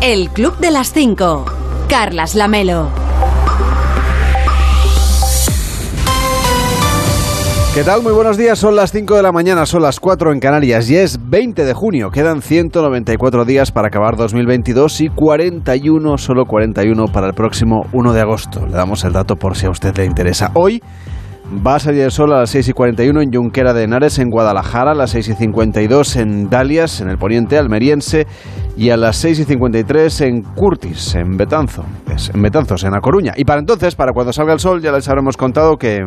El Club de las 5. Carlas Lamelo. ¿Qué tal? Muy buenos días. Son las 5 de la mañana, son las 4 en Canarias y es 20 de junio. Quedan 194 días para acabar 2022 y 41, solo 41 para el próximo 1 de agosto. Le damos el dato por si a usted le interesa. Hoy va a salir el sol a las 6 y 41 en Junquera de Henares, en Guadalajara, a las 6 y 52 en Dalias, en el poniente almeriense, y a las 6 y 53 en Curtis, en Betanzo, en Betanzos, en A Coruña. Y para entonces, para cuando salga el sol, ya les habremos contado que...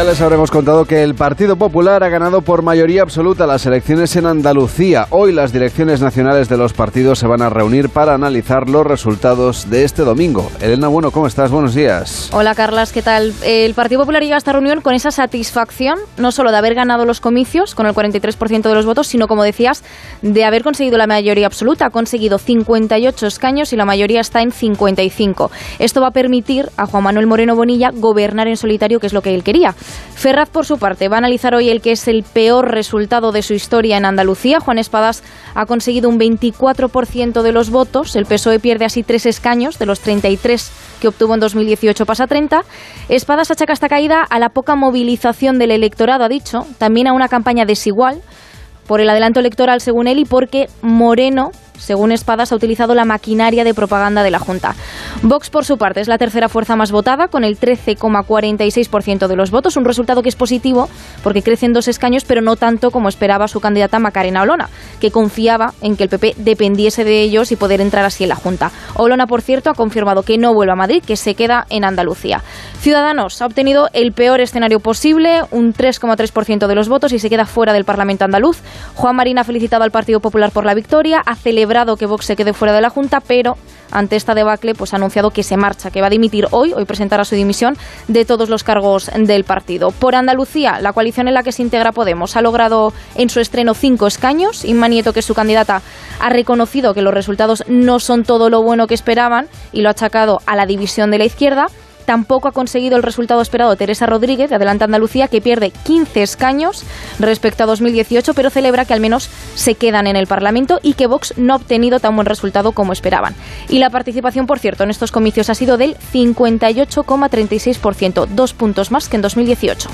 Ya les habremos contado que el Partido Popular ha ganado por mayoría absoluta las elecciones en Andalucía. Hoy las direcciones nacionales de los partidos se van a reunir para analizar los resultados de este domingo. Elena, bueno, ¿cómo estás? Buenos días. Hola, Carlas, ¿qué tal? El Partido Popular llega a esta reunión con esa satisfacción, no solo de haber ganado los comicios con el 43% de los votos, sino, como decías, de haber conseguido la mayoría absoluta. Ha conseguido 58 escaños y la mayoría está en 55. Esto va a permitir a Juan Manuel Moreno Bonilla gobernar en solitario, que es lo que él quería. Ferraz, por su parte, va a analizar hoy el que es el peor resultado de su historia en Andalucía. Juan Espadas ha conseguido un 24% de los votos. El PSOE pierde así tres escaños de los 33 que obtuvo en 2018 pasa 30. Espadas achaca esta caída a la poca movilización del electorado, ha dicho, también a una campaña desigual por el adelanto electoral, según él, y porque Moreno según Espadas, ha utilizado la maquinaria de propaganda de la Junta. Vox, por su parte, es la tercera fuerza más votada, con el 13,46% de los votos, un resultado que es positivo porque crecen dos escaños, pero no tanto como esperaba su candidata Macarena Olona, que confiaba en que el PP dependiese de ellos y poder entrar así en la Junta. Olona, por cierto, ha confirmado que no vuelve a Madrid, que se queda en Andalucía. Ciudadanos ha obtenido el peor escenario posible, un 3,3% de los votos y se queda fuera del Parlamento andaluz. Juan Marín ha felicitado al Partido Popular por la victoria, ha celebrado que Vox se quede fuera de la Junta, pero ante esta debacle pues ha anunciado que se marcha, que va a dimitir hoy, hoy presentará su dimisión de todos los cargos del partido. Por Andalucía, la coalición en la que se integra Podemos ha logrado en su estreno cinco escaños. Inma Nieto, que es su candidata, ha reconocido que los resultados no son todo lo bueno que esperaban y lo ha achacado a la división de la izquierda. Tampoco ha conseguido el resultado esperado Teresa Rodríguez, de Adelante Andalucía, que pierde 15 escaños respecto a 2018, pero celebra que al menos se quedan en el Parlamento y que Vox no ha obtenido tan buen resultado como esperaban. Y la participación, por cierto, en estos comicios ha sido del 58,36%, dos puntos más que en 2018.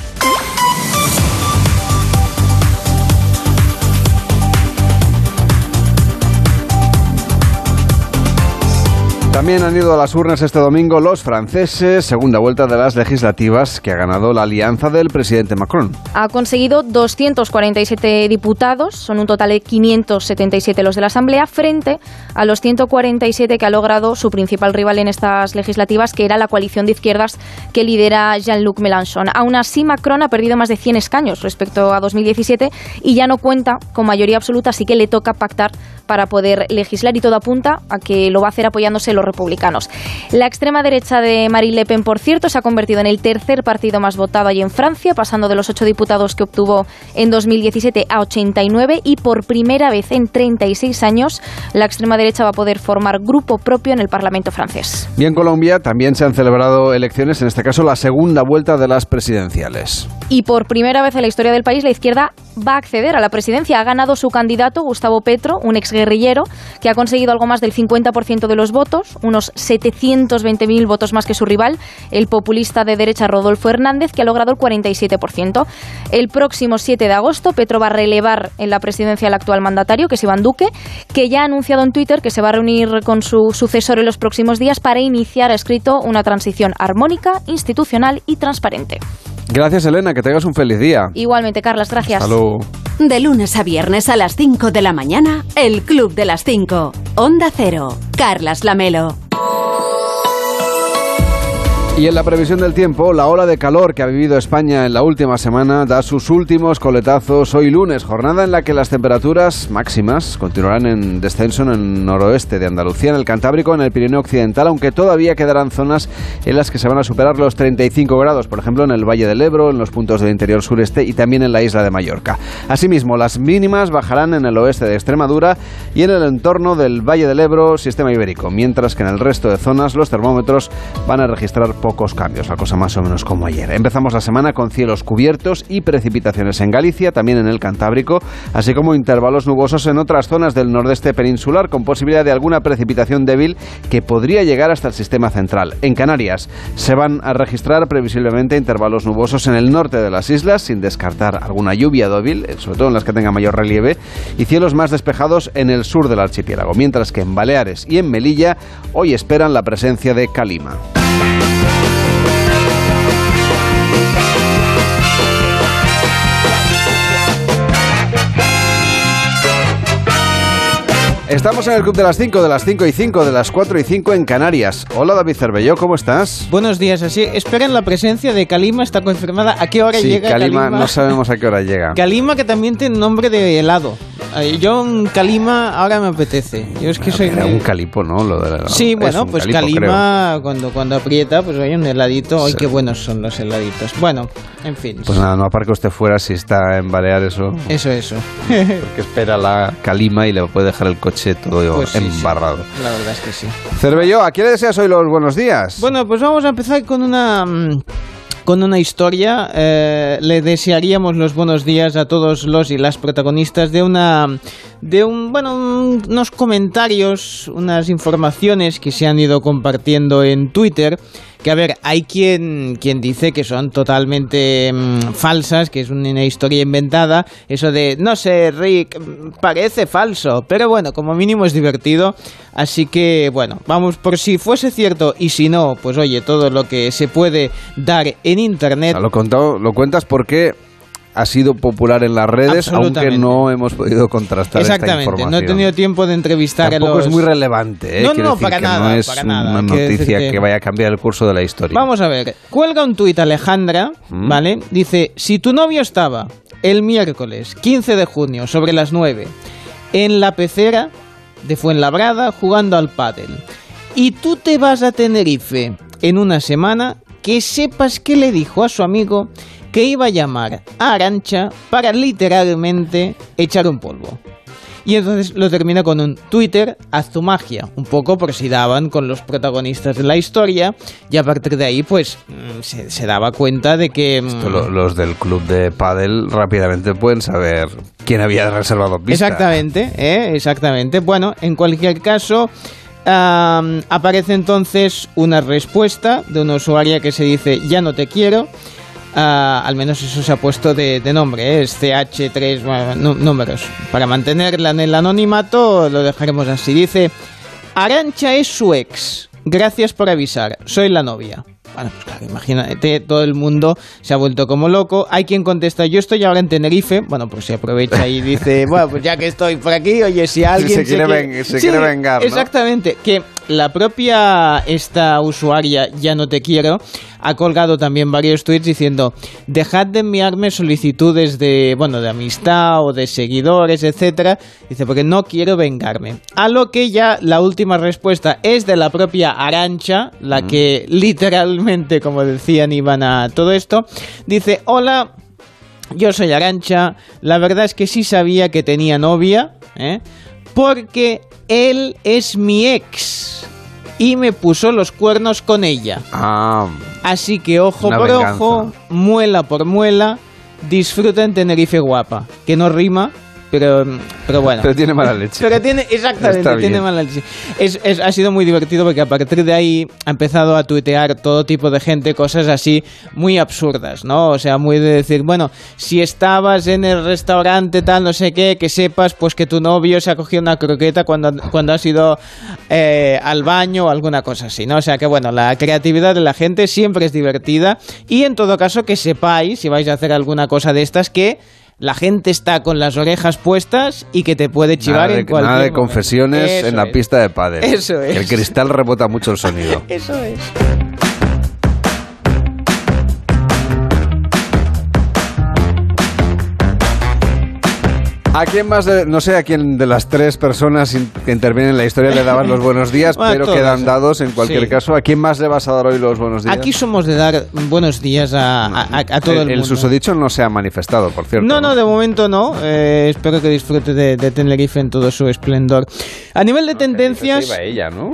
También han ido a las urnas este domingo los franceses, segunda vuelta de las legislativas que ha ganado la alianza del presidente Macron. Ha conseguido 247 diputados, son un total de 577 los de la Asamblea, frente a los 147 que ha logrado su principal rival en estas legislativas, que era la coalición de izquierdas que lidera Jean-Luc Mélenchon. Aún así, Macron ha perdido más de 100 escaños respecto a 2017 y ya no cuenta con mayoría absoluta, así que le toca pactar para poder legislar y todo apunta a que lo va a hacer apoyándose los republicanos. La extrema derecha de Marine Le Pen, por cierto, se ha convertido en el tercer partido más votado allí en Francia, pasando de los ocho diputados que obtuvo en 2017 a 89 y por primera vez en 36 años la extrema derecha va a poder formar grupo propio en el Parlamento francés. Y en Colombia también se han celebrado elecciones, en este caso la segunda vuelta de las presidenciales. Y por primera vez en la historia del país la izquierda va a acceder a la presidencia. Ha ganado su candidato, Gustavo Petro, un exguerrillero, que ha conseguido algo más del 50% de los votos, unos 720.000 votos más que su rival, el populista de derecha Rodolfo Hernández, que ha logrado el 47%. El próximo 7 de agosto, Petro va a relevar en la presidencia al actual mandatario, que es Iván Duque, que ya ha anunciado en Twitter que se va a reunir con su sucesor en los próximos días para iniciar, ha escrito, una transición armónica, institucional y transparente. Gracias, Elena, que tengas un feliz día. Igualmente, Carlas, gracias. Salud. De lunes a viernes a las 5 de la mañana, El Club de las 5. Onda Cero. Carlas Lamelo. Y en la previsión del tiempo, la ola de calor que ha vivido España en la última semana da sus últimos coletazos hoy lunes, jornada en la que las temperaturas máximas continuarán en descenso en el noroeste de Andalucía, en el Cantábrico, en el Pirineo Occidental, aunque todavía quedarán zonas en las que se van a superar los 35 grados, por ejemplo en el Valle del Ebro, en los puntos del interior sureste y también en la isla de Mallorca. Asimismo, las mínimas bajarán en el oeste de Extremadura y en el entorno del Valle del Ebro, sistema ibérico, mientras que en el resto de zonas los termómetros van a registrar pocos cambios, la cosa más o menos como ayer. Empezamos la semana con cielos cubiertos y precipitaciones en Galicia, también en el Cantábrico, así como intervalos nubosos en otras zonas del nordeste peninsular, con posibilidad de alguna precipitación débil que podría llegar hasta el sistema central. En Canarias se van a registrar previsiblemente intervalos nubosos en el norte de las islas, sin descartar alguna lluvia débil, eh, sobre todo en las que tenga mayor relieve, y cielos más despejados en el sur del archipiélago, mientras que en Baleares y en Melilla hoy esperan la presencia de calima. Estamos en el Club de las 5, de las 5 y 5, de las 4 y 5 en Canarias. Hola David Cervelló, ¿cómo estás? Buenos días, así. Esperen la presencia de Kalima, está confirmada. ¿A qué hora sí, llega Kalima? Kalima? no sabemos a qué hora llega. Kalima que también tiene nombre de helado. Ay, Yo un Kalima ahora me apetece. Yo es que soy... Era un calipo, ¿no? Lo de la- Sí, bueno, pues calipo, Kalima cuando, cuando aprieta, pues hay un heladito. Ay, Sí. qué buenos son los heladitos. Bueno, en fin. Pues nada, no aparque usted fuera si está en Baleares o... Eso, eso. Porque espera la calima y le puede dejar el coche todo Pues sí, sí. embarrado. La verdad es que sí. Cervelló, ¿a quién le deseas hoy los buenos días? Bueno, pues vamos a empezar con una mm, con una historia. Eh, le desearíamos los buenos días a todos los y las protagonistas de una de un bueno un- unos comentarios, unas informaciones que se han ido compartiendo en Twitter. Que a ver, hay quien, quien dice que son totalmente mm, falsas, que es una historia inventada. Eso de, no sé, Rick, mm, parece falso. Pero bueno, como mínimo es divertido. Así que, bueno, vamos, por si fuese cierto y si no, pues oye, todo lo que se puede dar en Internet. lo, contado- lo cuentas porque ha sido popular en las redes, aunque no hemos podido contrastar esta Exactamente, información. no he tenido tiempo de entrevistar Tampoco a los... es muy relevante, ¿eh? No, Quiero no, decir para que nada, no es para nada. una Quiero noticia que- que... vaya a cambiar el curso de la historia. Vamos a ver, cuelga un tuit Alejandra, Mm. ¿vale? Dice, si tu novio estaba el miércoles 15 de junio sobre las 9 en la pecera de Fuenlabrada jugando al pádel y tú te vas a Tenerife en una semana, que sepas que le dijo a su amigo que iba a llamar a Arancha para literalmente echar un polvo. Y entonces lo termina con un Twitter, haz tu magia, un poco por si daban con los protagonistas de la historia, y a partir de ahí pues mm, se, se daba cuenta de que... mm, Esto lo- los del club de pádel rápidamente pueden saber quién había reservado pista. Exactamente, ¿eh? exactamente. Bueno, en cualquier caso, aparece entonces una respuesta de una usuaria que se dice ya no te quiero. Ah, al menos eso se ha puesto de, nombre, ¿eh? es CH3 bueno, nú- números. Para mantenerla en el anonimato lo dejaremos así. Dice, Arancha es su ex. Gracias por avisar. Soy la novia. Bueno, pues claro, imagínate, todo el mundo se ha vuelto como loco. Hay quien contesta, yo estoy ahora en Tenerife. Bueno, pues se aprovecha y dice, bueno, pues ya que estoy por aquí, oye, si alguien se quiere ven- se quiere vengar, ¿no? Exactamente, que la propia esta usuaria, ya no te quiero, ha colgado también varios tweets diciendo, dejad de enviarme solicitudes de, bueno, de amistad o de seguidores, etcétera. Dice, porque no quiero vengarme. A lo que ya la última respuesta es de la propia Arancha, la que literalmente, como decían, iban a todo esto. Dice, hola, yo soy Arancha. La verdad es que sí sabía que tenía novia, ¿eh? porque él es mi ex y me puso los cuernos con ella. Ah, Así que ojo por venganza. ojo, muela por muela, disfruta en Tenerife guapa. Que no rima, pero, pero bueno. pero tiene mala leche. Pero tiene, exactamente, tiene mala leche. Es, es- ha sido muy divertido porque a partir de ahí ha empezado a tuitear todo tipo de gente cosas así muy absurdas, ¿no? O sea, muy de decir, bueno, si estabas en el restaurante tal, no sé qué, que sepas pues que tu novio se ha cogido una croqueta cuando, cuando has ido eh, al baño o alguna cosa así, ¿no? O sea que bueno, la creatividad de la gente siempre es divertida y en todo caso que sepáis, si vais a hacer alguna cosa de estas, que... La gente está con las orejas puestas y que te puede chivar Nada de, en cualquier nada de momento. confesiones Eso en la es. pista de pádel. Eso es. el cristal rebota mucho el sonido. Eso es. ¿A quién más, de- no sé a quién de las tres personas que intervienen en la historia le dabas los buenos días, Bueno, pero todos, quedan eh. dados en cualquier Sí. caso. ¿A quién más le vas a dar hoy los buenos días? Aquí somos de dar buenos días a, a- a- a todo el, el, el mundo. susodicho no se ha manifestado, por cierto. No, no, de momento no. Eh, espero que disfrute de, de Tenerife en todo su esplendor. A nivel de tendencias, Se iba ella, ¿no?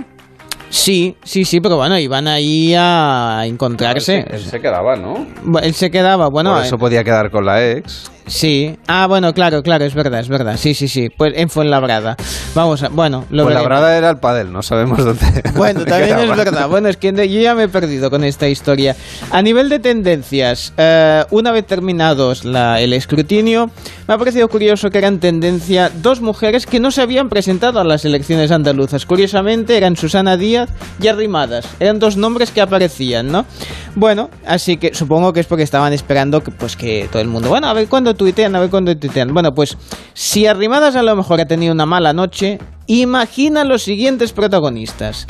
sí, sí, sí, pero bueno, iban ahí a encontrarse. Él se, él se quedaba, ¿no? Él se quedaba, bueno, por eso eh, podía quedar con la ex. Sí. Ah, bueno, claro, claro, es verdad, es verdad. Sí, sí, sí. Pues en Fuenlabrada. Vamos a, bueno, lo Pues la veremos. brada era el padel, no sabemos dónde. Bueno, dónde también es verdad. Bueno, es que yo ya me he perdido con esta historia. A nivel de tendencias, eh, una vez terminados la- el escrutinio, me ha parecido curioso que eran tendencia dos mujeres que no se habían presentado a las elecciones andaluzas. Curiosamente, eran Susana Díaz y Arrimadas. Eran dos nombres que aparecían, ¿no? Bueno, así que supongo que es porque estaban esperando que, pues, que todo el mundo, bueno, a ver cuándo tuitean, a ver cuándo tuitean. Bueno, pues si Arrimadas a lo mejor ha tenido una mala noche, imagina los siguientes protagonistas.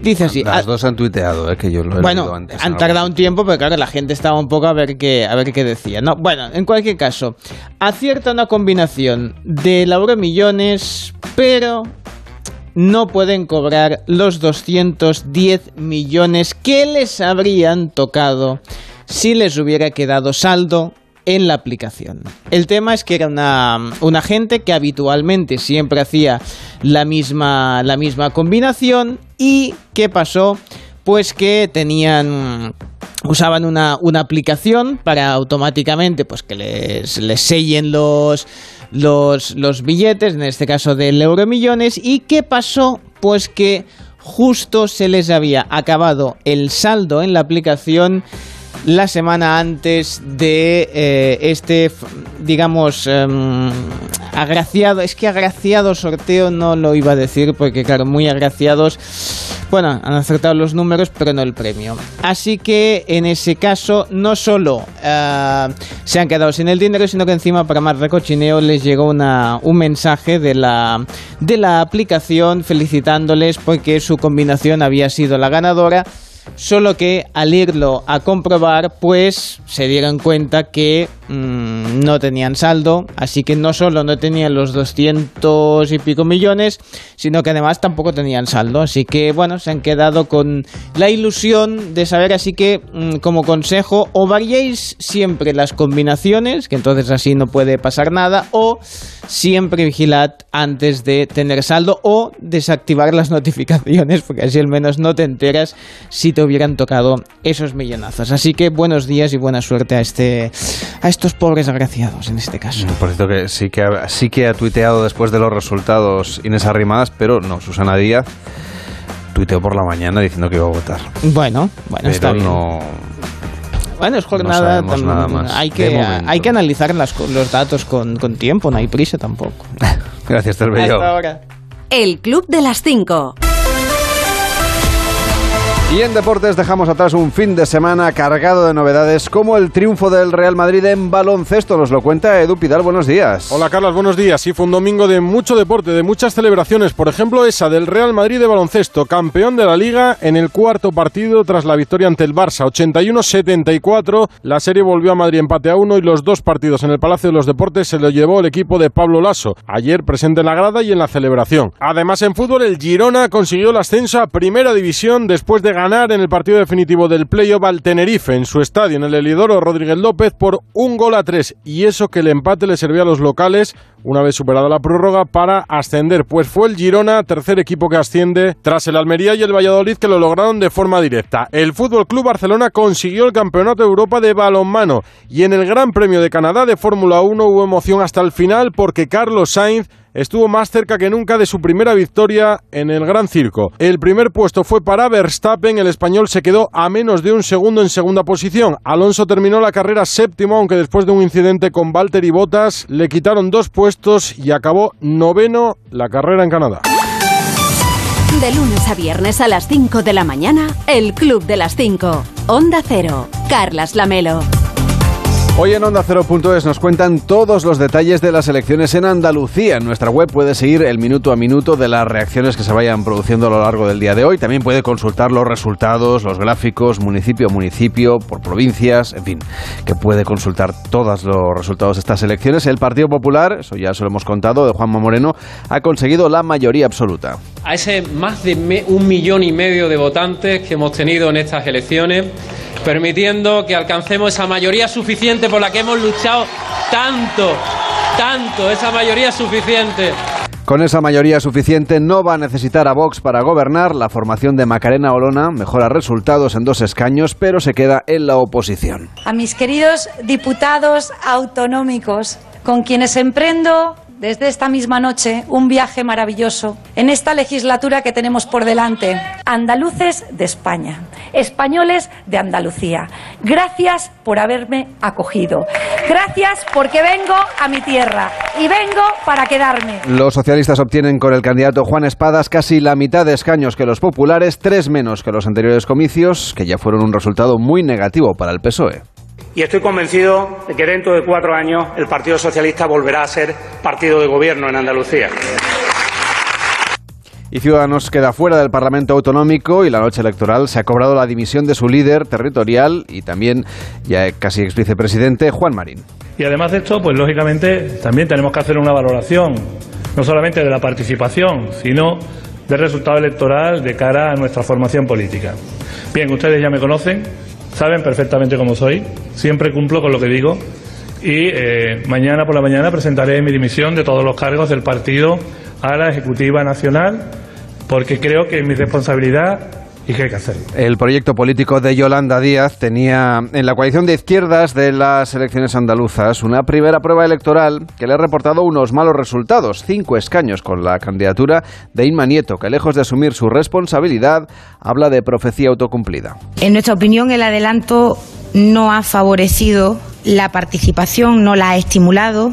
Dice así. Las dos han tuiteado, eh, que yo lo he bueno, antes. han tardado un tiempo, pero claro, la gente estaba un poco a ver qué, a ver qué decía. No, bueno, en cualquier caso, acierta una combinación de millones, pero no pueden cobrar los 210 millones que les habrían tocado si les hubiera quedado saldo en la aplicación. El tema es que era una, una gente que habitualmente siempre hacía la misma, la misma combinación y ¿qué pasó? Pues que tenían usaban una, una aplicación para automáticamente pues que les, les sellen los, los, los billetes, en este caso del Euromillones. ¿Y qué pasó? Pues que justo se les había acabado el saldo en la aplicación la semana antes de eh, este, digamos, em, agraciado, es que agraciado sorteo no lo iba a decir porque claro, muy agraciados, bueno, han acertado los números pero no el premio. Así que en ese caso no solo eh, se han quedado sin el dinero, sino que encima para más recochineo les llegó una, un mensaje de la, de la aplicación felicitándoles porque su combinación había sido la ganadora. Solo que al irlo a comprobar, pues se dieron cuenta que mm, no tenían saldo, así que no solo no tenían los 200 y pico millones, sino que además tampoco tenían saldo. Así que bueno, se han quedado con la ilusión de saber, así que mm, como consejo, o variéis siempre las combinaciones, que entonces así no puede pasar nada, o siempre vigilad antes de tener saldo o desactivar las notificaciones, porque así al menos no te enteras si te hubieran tocado esos millonazos. Así que buenos días y buena suerte a este a estos pobres agraciados en este caso. Por cierto que sí que ha, sí que ha tuiteado después de los resultados Inés Arrimadas, pero no, Susana Díaz tuiteó por la mañana diciendo que iba a votar. Bueno, bueno, está bien. no... Bueno, es jornada. más, hay, que, hay que analizar las los datos con, con tiempo, no hay prisa tampoco. Gracias, Terbello. Hasta ahora. El Club de las 5. Y en deportes dejamos atrás un fin de semana cargado de novedades como el triunfo del Real Madrid en baloncesto. Nos lo cuenta Edu Pidal. Buenos días. Hola Carlos, buenos días. Sí, fue un domingo de mucho deporte, de muchas celebraciones. Por ejemplo, esa del Real Madrid de baloncesto, campeón de la liga en el cuarto partido tras la victoria ante el Barça, 81-74. La serie volvió a Madrid empate a uno y los dos partidos en el Palacio de los Deportes se lo llevó el equipo de Pablo Lasso, ayer presente en la grada y en la celebración. Además, en fútbol, el Girona consiguió el ascenso a Primera División después de ganar en el partido definitivo del playoff al Tenerife en su estadio en el Elidoro Rodríguez López por un gol a tres. Y eso que el empate le servía a los locales una vez superada la prórroga para ascender, pues fue el Girona, tercer equipo que asciende, tras el Almería y el Valladolid que lo lograron de forma directa. El Fútbol Club Barcelona consiguió el Campeonato de Europa de balonmano y en el Gran Premio de Canadá de Fórmula 1 hubo emoción hasta el final porque Carlos Sainz estuvo más cerca que nunca de su primera victoria en el Gran Circo. El primer puesto fue para Verstappen, el español se quedó a menos de un segundo en segunda posición. Alonso terminó la carrera séptimo, aunque después de un incidente con Valtteri Bottas le quitaron dos puestos y acabó noveno la carrera en Canadá. De lunes a viernes a las 5 de la mañana, El Club de las 5. Onda Cero. Carlas Lamelo. Hoy en Onda 0.es nos cuentan todos los detalles de las elecciones en Andalucía. En nuestra web puede seguir el minuto a minuto de las reacciones que se vayan produciendo a lo largo del día de hoy. También puede consultar los resultados, los gráficos, municipio a municipio, por provincias, en fin, que puede consultar todos los resultados de estas elecciones. El Partido Popular, eso ya se lo hemos contado, de Juanma Moreno, ha conseguido la mayoría absoluta. A ese más de un millón y medio de votantes que hemos tenido en estas elecciones, permitiendo que alcancemos esa mayoría suficiente por la que hemos luchado tanto, tanto, esa mayoría suficiente. Con esa mayoría suficiente no va a necesitar a Vox para gobernar. La formación de Macarena Olona mejora resultados en dos escaños, pero se queda en la oposición. A mis queridos diputados autonómicos, con quienes emprendo desde esta misma noche un viaje maravilloso en esta legislatura que tenemos por delante. Andaluces de España, españoles de Andalucía. Gracias por haberme acogido. Gracias porque vengo a mi tierra y vengo para quedarme. Los socialistas obtienen con el candidato Juan Espadas casi la mitad de escaños que los populares, tres menos que los anteriores comicios, que ya fueron un resultado muy negativo para el PSOE y estoy convencido de que dentro de cuatro años el Partido Socialista volverá a ser partido de gobierno en Andalucía. Y Ciudadanos queda fuera del Parlamento Autonómico y la noche electoral se ha cobrado la dimisión de su líder territorial y también ya casi ex vicepresidente Juan Marín. Y además de esto, pues lógicamente también tenemos que hacer una valoración, no solamente de la participación, sino del resultado electoral de cara a nuestra formación política. Bien, ustedes ya me conocen, saben perfectamente cómo soy, siempre cumplo con lo que digo y eh, mañana por la mañana presentaré mi dimisión de todos los cargos del partido a la Ejecutiva Nacional porque creo que mi responsabilidad ¿Y qué hay que hacer? El proyecto político de Yolanda Díaz tenía en la coalición de izquierdas de las elecciones andaluzas una primera prueba electoral que le ha reportado unos malos resultados, cinco escaños con la candidatura de Inma Nieto, que lejos de asumir su responsabilidad, habla de profecía autocumplida. En nuestra opinión, el adelanto no ha favorecido la participación, no la ha estimulado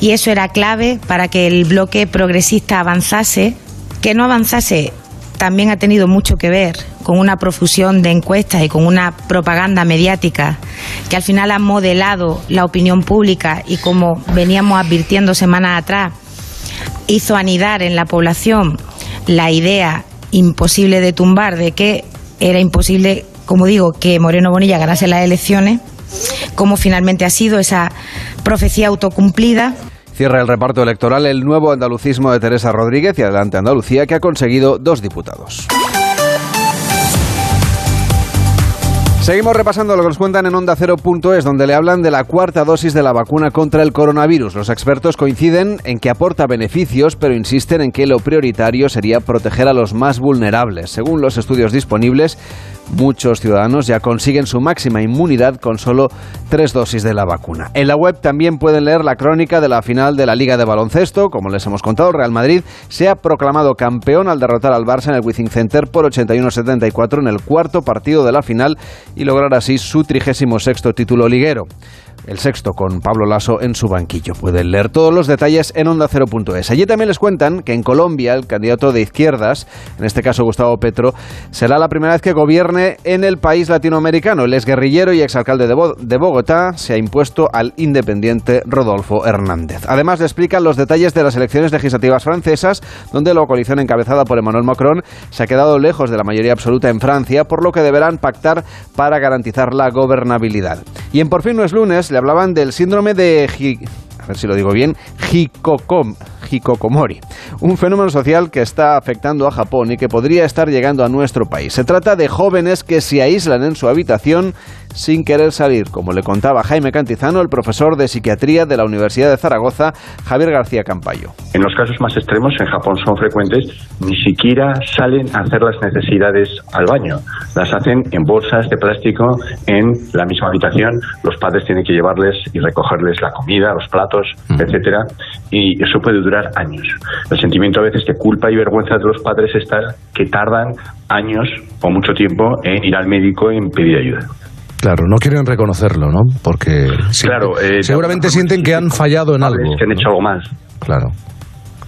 y eso era clave para que el bloque progresista avanzase, que no avanzase también ha tenido mucho que ver con una profusión de encuestas y con una propaganda mediática que al final ha modelado la opinión pública y como veníamos advirtiendo semanas atrás, hizo anidar en la población la idea imposible de tumbar de que era imposible, como digo, que Moreno Bonilla ganase las elecciones, como finalmente ha sido esa profecía autocumplida. Cierra el reparto electoral el nuevo andalucismo de Teresa Rodríguez y Adelante Andalucía, que ha conseguido dos diputados. Seguimos repasando lo que nos cuentan en Onda es donde le hablan de la cuarta dosis de la vacuna contra el coronavirus. Los expertos coinciden en que aporta beneficios, pero insisten en que lo prioritario sería proteger a los más vulnerables. Según los estudios disponibles, Muchos ciudadanos ya consiguen su máxima inmunidad con solo tres dosis de la vacuna. En la web también pueden leer la crónica de la final de la Liga de Baloncesto. Como les hemos contado, Real Madrid se ha proclamado campeón al derrotar al Barça en el Wizzing Center por 81-74 en el cuarto partido de la final y lograr así su 36 título liguero el sexto con Pablo Lasso en su banquillo. Pueden leer todos los detalles en onda0.es. Allí también les cuentan que en Colombia el candidato de izquierdas, en este caso Gustavo Petro, será la primera vez que gobierne en el país latinoamericano. El exguerrillero y exalcalde de, Bogotá se ha impuesto al independiente Rodolfo Hernández. Además le explican los detalles de las elecciones legislativas francesas, donde la coalición encabezada por Emmanuel Macron se ha quedado lejos de la mayoría absoluta en Francia, por lo que deberán pactar para garantizar la gobernabilidad. Y en Por fin no es lunes, hablaban del síndrome de... A ver si lo digo bien, Hikocom, Hikokomori, un fenómeno social que está afectando a Japón y que podría estar llegando a nuestro país. Se trata de jóvenes que se aíslan en su habitación sin querer salir, como le contaba Jaime Cantizano, el profesor de psiquiatría de la Universidad de Zaragoza, Javier García Campayo. En los casos más extremos, en Japón son frecuentes, ni siquiera salen a hacer las necesidades al baño. Las hacen en bolsas de plástico en la misma habitación. Los padres tienen que llevarles y recogerles la comida, los platos, etcétera, y eso puede durar años. El sentimiento a veces de culpa y vergüenza de los padres está que tardan años o mucho tiempo en ir al médico y en pedir ayuda. Claro, no quieren reconocerlo, ¿no? Porque claro, eh, seguramente sienten que han fallado en algo. Que han hecho algo más. Claro.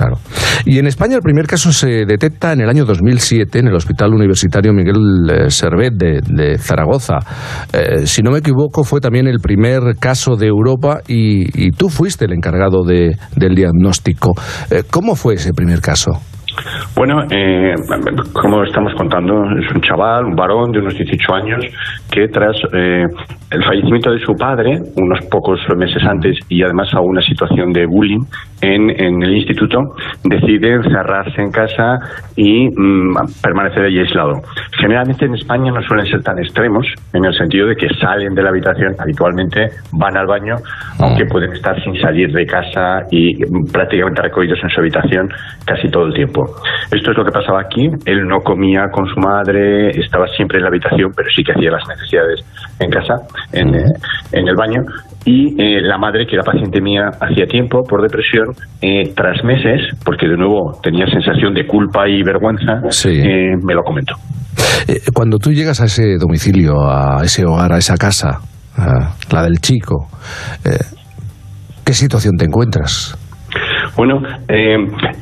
Claro. Y en España el primer caso se detecta en el año 2007 en el Hospital Universitario Miguel eh, Servet de, Zaragoza. Eh, si no me equivoco, fue también el primer caso de Europa y, tú fuiste el encargado de, del diagnóstico. Eh, ¿Cómo fue ese primer caso? Bueno, eh, como estamos contando, es un chaval, un varón de unos 18 años, que tras eh, el fallecimiento de su padre, unos pocos meses antes, y además a una situación de bullying en, el instituto, decide encerrarse en casa y mm, permanecer allí aislado. Generalmente en España no suelen ser tan extremos, en el sentido de que salen de la habitación, habitualmente van al baño, aunque pueden estar sin salir de casa y prácticamente recogidos en su habitación casi todo el tiempo. Esto es lo que pasaba aquí. Él no comía con su madre, estaba siempre en la habitación, pero sí que hacía las necesidades en casa, en, eh, el baño. Y eh, la madre, que era paciente mía hacía tiempo por depresión, eh, tras meses, porque de nuevo tenía sensación de culpa y vergüenza, me lo comentó. Cuando tú llegas a ese domicilio, a ese hogar, a esa casa, la del chico, ¿qué situación te encuentras? Bueno, eh,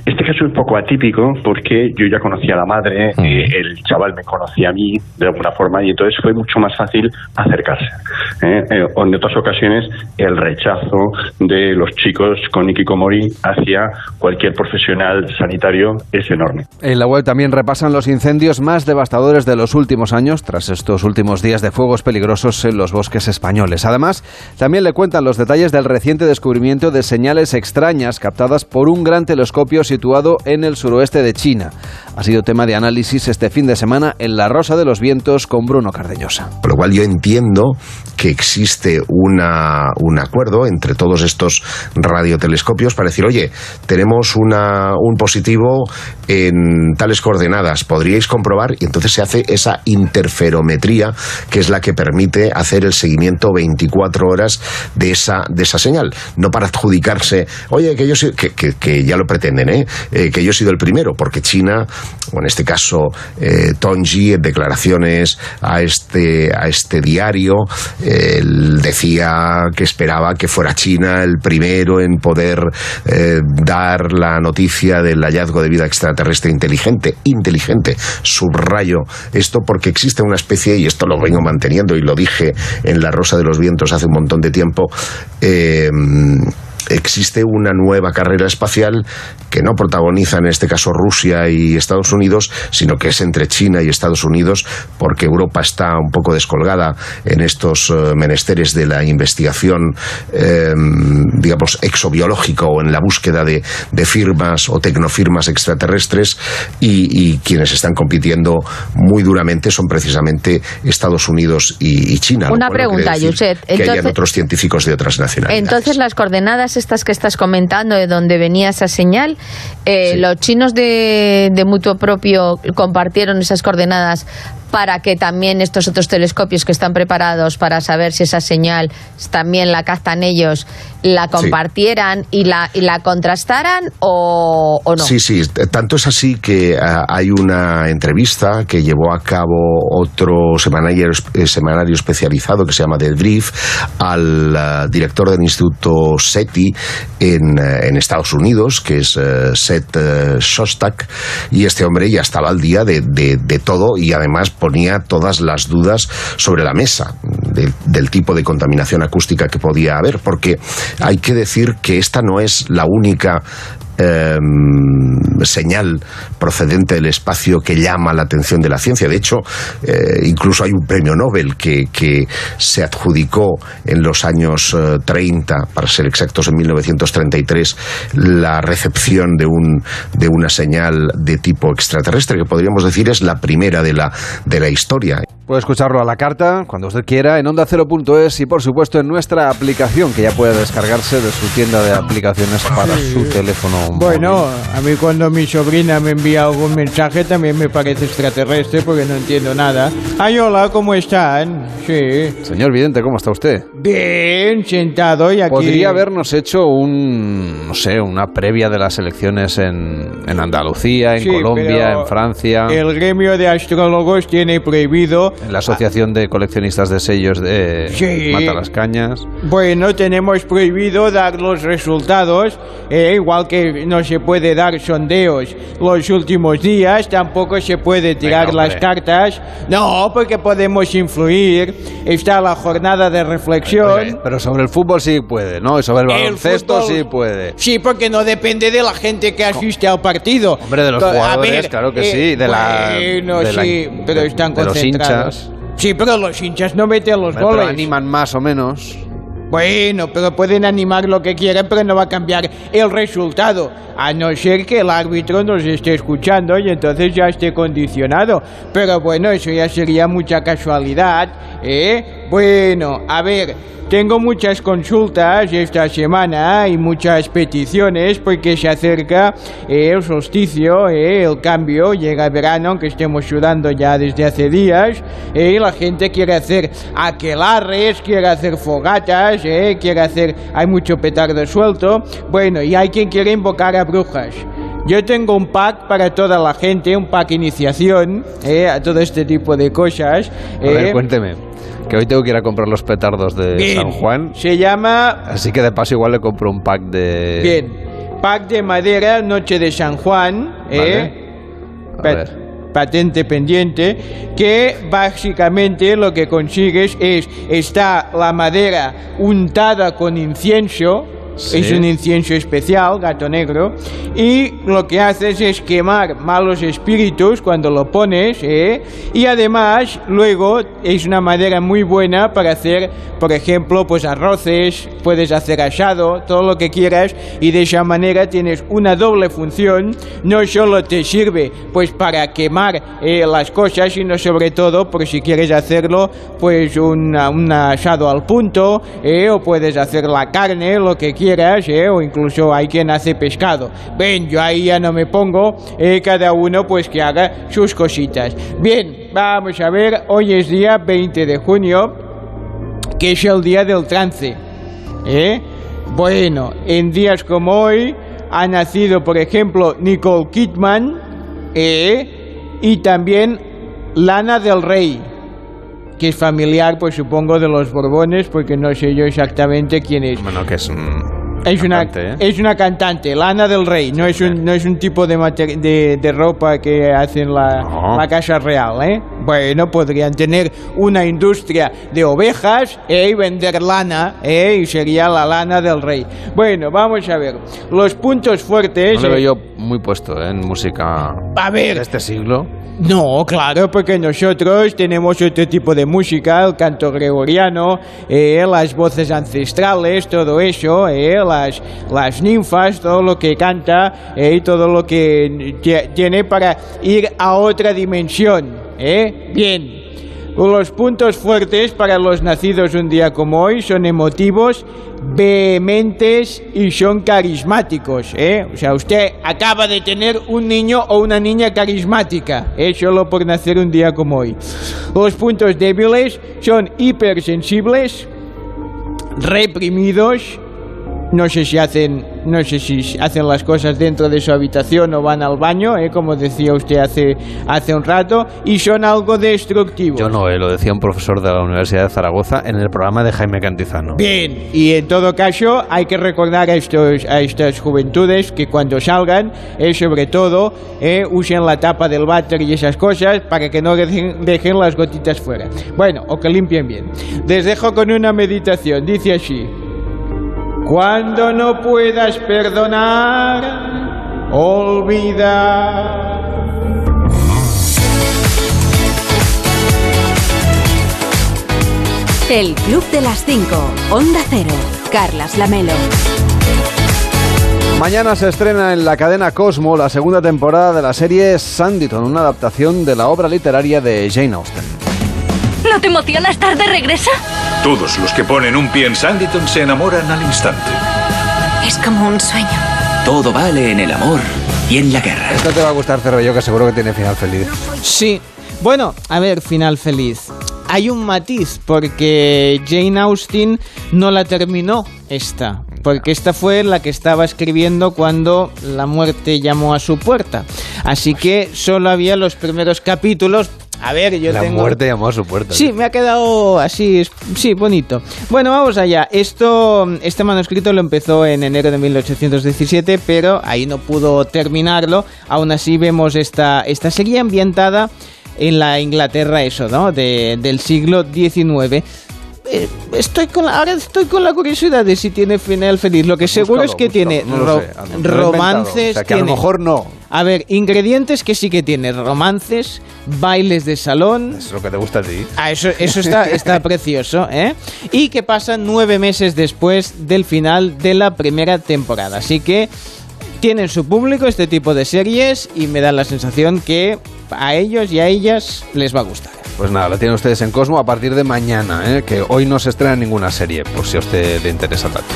este caso es un poco atípico porque yo ya conocía a la madre, eh, el chaval me conocía a mí de alguna forma y entonces fue mucho más fácil acercarse. ¿eh? en otras ocasiones el rechazo de los chicos con Ikikomori hacia cualquier profesional sanitario es enorme. En la web también repasan los incendios más devastadores de los últimos años tras estos últimos días de fuegos peligrosos en los bosques españoles. Además, también le cuentan los detalles del reciente descubrimiento de señales extrañas captadas por un gran telescopio situado en el suroeste de China. Ha sido tema de análisis este fin de semana en La Rosa de los Vientos con Bruno Cardeñosa. Por lo cual yo entiendo que existe una, un acuerdo entre todos estos radiotelescopios para decir, oye, tenemos una, un positivo en tales coordenadas, podríais comprobar, y entonces se hace esa interferometría que es la que permite hacer el seguimiento 24 horas de esa, de esa señal, no para adjudicarse, oye, que yo que, que, ya lo pretenden, ¿eh? ¿eh? que yo he sido el primero, porque China, o en este caso eh, Tongji, en declaraciones a este, a este diario, él decía que esperaba que fuera China el primero en poder eh, dar la noticia del hallazgo de vida extraterrestre inteligente, inteligente, subrayo esto porque existe una especie, y esto lo vengo manteniendo y lo dije en La Rosa de los Vientos hace un montón de tiempo, eh, existe una nueva carrera espacial que no protagoniza en este caso Rusia y Estados Unidos, sino que es entre China y Estados Unidos, porque Europa está un poco descolgada en estos eh, menesteres de la investigación, em, digamos, exobiológica o en la búsqueda de, firmas o tecnofirmas extraterrestres y, quienes están compitiendo muy duramente son precisamente Estados Unidos y, China. Una pregunta, Yuset. Que hayan otros científicos de otras nacionalidades. Entonces, las coordenadas estas que estás comentando, de donde venía esa señal, eh, los chinos de, de mutuo propio compartieron esas coordenadas para que también estos otros telescopios que están preparados para saber si esa señal también la captan ellos, la compartieran y, la, y la contrastaran o, no? Sí, sí, tanto es así que ah, hay una entrevista que llevó a cabo otro semanario, eh, semanario especializado que se llama The Brief al ah, director del Instituto SETI en, eh, en Estados Unidos, que es uh, Seth Shostak, y este hombre ya estaba al día de, de, de todo y además ponía todas las dudas sobre la mesa del tipo de contaminación acústica que podía haber, porque hay que decir que esta no es la única Em, señal procedente del espacio que llama la atención de la ciencia. De hecho, eh, incluso hay un premio Nobel que, se adjudicó en los años 30, eh, para ser exactos en 1933, la recepción de, un, de una señal de tipo extraterrestre, que podríamos decir es la primera de la, de la historia. Puede escucharlo a la carta cuando usted quiera en onda0.es y por supuesto en nuestra aplicación que ya puede descargarse de su tienda de aplicaciones para su teléfono. Bueno, a mí cuando mi sobrina me envía algún mensaje también me parece extraterrestre porque no entiendo nada. Ay, hola, ¿cómo están? Sí. Señor Vidente, ¿cómo está usted? Bien, sentado y aquí. Podría habernos hecho un, no sé, una previa de las elecciones en, en Andalucía, en Sí, Colombia, en Francia, El gremio de astrólogos tiene prohibido. en la Asociación de Coleccionistas de Sellos de Sí. Mata las Cañas. Bueno, tenemos prohibido dar los resultados, eh, igual que no se puede dar sondeos los últimos días, tampoco se puede tirar Venga, las cartas. No, porque podemos influir. Está la jornada de reflexión. Pero sobre el fútbol sí puede, ¿no? Y sobre el El baloncesto fútbol- sí puede. Sí, porque no depende de la gente que asiste al partido. Hombre, de los jugadores, ver, claro que eh, sí, de la- Bueno, de la- sí, pero están de los concentrados. Sí, pero los hinchas no meten los Hombre, pero goles. animan más o menos. Bueno, pero pueden animar lo que quieran, pero no va a cambiar el resultado. A no ser que el árbitro nos esté escuchando y entonces ya esté condicionado. Pero bueno, eso ya sería mucha casualidad, ¿eh? Bueno, a ver, tengo muchas consultas esta semana y muchas peticiones porque se acerca eh, el solsticio, eh, el cambio, llega el verano, aunque estemos sudando ya desde hace días, eh, y la gente quiere hacer aquelarres, quiere hacer fogatas, eh, quiere hacer, hay mucho petardo suelto, bueno, y hay quien quiere invocar a brujas. Yo tengo un pack para toda la gente, un pack iniciación eh, a todo este tipo de cosas. A ver, eh. cuénteme. Que hoy tengo que ir a comprar los petardos de Bien. San Juan. Se llama Así que de paso igual le compro un pack de... Bien. Pack de madera, Noche de San Juan. ¿eh? Pa- Patente pendiente. Que básicamente lo que consigues es. Está la madera untada con incienso. Sí. Es un incienso especial, gato negro. Y lo que haces es quemar malos espíritus cuando lo pones. ¿eh? Y además, luego es una madera muy buena para hacer, por ejemplo, pues arroces, puedes hacer asado, todo lo que quieras. Y de esa manera tienes una doble función. No solo te sirve pues para quemar eh, las cosas, sino sobre todo por si quieres hacerlo, pues un asado al punto, eh, o puedes hacer la carne, lo que quieras, eh, o incluso hay quien hace pescado. Ven, yo ahí ya no me pongo, eh, cada uno pues que haga sus cositas. Bien, vamos a ver, hoy es día 20 de junio, que es el día del trance. ¿eh? Bueno, en días como hoy ha nacido, por ejemplo, Nicole Kidman y también Lana del Rey, que es familiar, pues supongo, de los Borbones, porque no sé yo exactamente quién es. Bueno, que es un... Es una, cantante, ¿eh? es una cantante, Lana del Rey, no es un, no es un tipo de, de ropa que hacen la, la Casa Real, ¿eh? Bueno, podrían tener una industria de ovejas ¿eh? y vender lana, ¿eh? y sería la lana del rey. Bueno, vamos a ver, los puntos fuertes... No le veo eh, yo muy puesto ¿eh? en música A ver. de este siglo. No, claro, porque nosotros tenemos otro tipo de música, el canto gregoriano, eh, las voces ancestrales, todo eso, eh, las, las ninfas, todo lo que canta eh, y todo lo que tie- tiene para ir a otra dimensión. ¿Eh? Bien. Los puntos fuertes para los nacidos un día como hoy son emotivos, vehementes y son carismáticos. ¿eh? O sea, usted acaba de tener un niño o una niña carismática, ¿eh? solo por nacer un día como hoy. Los puntos débiles son hipersensibles, reprimidos, no sé si hacen, no sé si hacen las cosas dentro de su habitación o van al baño, ¿eh? como decía usted hace, hace un rato, y son algo destructivos. Yo no, eh, lo decía un profesor de la Universidad de Zaragoza en el programa de Jaime Cantizano. Bien, y en todo caso hay que recordar a, estos, a estas juventudes que cuando salgan, eh, sobre todo, eh, usen la tapa del váter y esas cosas para que no dejen, dejen las gotitas fuera. Bueno, o que limpien bien. Les dejo con una meditación, dice así. Cuando no puedas perdonar, olvida. El Club de las 5. Onda Cero. Carlas Lamelo. Mañana se estrena en la cadena Cosmo la segunda temporada de la serie Sanditon, una adaptación de la obra literaria de Jane Austen. ¿No te emociona estar de regreso? Todos los que ponen un pie en Sanditon se enamoran al instante. Es como un sueño. Todo vale en el amor y en la guerra. Esto te va a gustar, Cervello, que seguro que tiene final feliz. Sí. Bueno, a ver, final feliz. hay un matiz, porque Jane Austen no la terminó esta, porque esta fue la que estaba escribiendo cuando la muerte llamó a su puerta. Así que solo había los primeros capítulos. A ver, yo la tengo... muerte llamó a su puerta. Sí, me ha quedado así, sí, bonito. Bueno, vamos allá. Esto, este manuscrito lo empezó en enero de 1817, pero ahí no pudo terminarlo. Aún así vemos esta, esta serie ambientada en la Inglaterra, eso, ¿no? De- del siglo XIX. Eh, estoy con la, ahora estoy con la curiosidad de si tiene final feliz. Lo que seguro Búscalo, es que tiene no ro- sé, romances. O sea, que a lo mejor no. A ver, ingredientes que sí que tiene: romances, bailes de salón. Es lo que te gusta a ti. Ah, eso, eso está, está precioso, ¿eh? Y que pasa nueve meses después del final de la primera temporada. Así que tienen su público este tipo de series y me da la sensación que a ellos y a ellas les va a gustar. Pues nada, la tienen ustedes en Cosmo a partir de mañana, ¿eh? que hoy no se estrena ninguna serie, por si a usted le interesa tanto.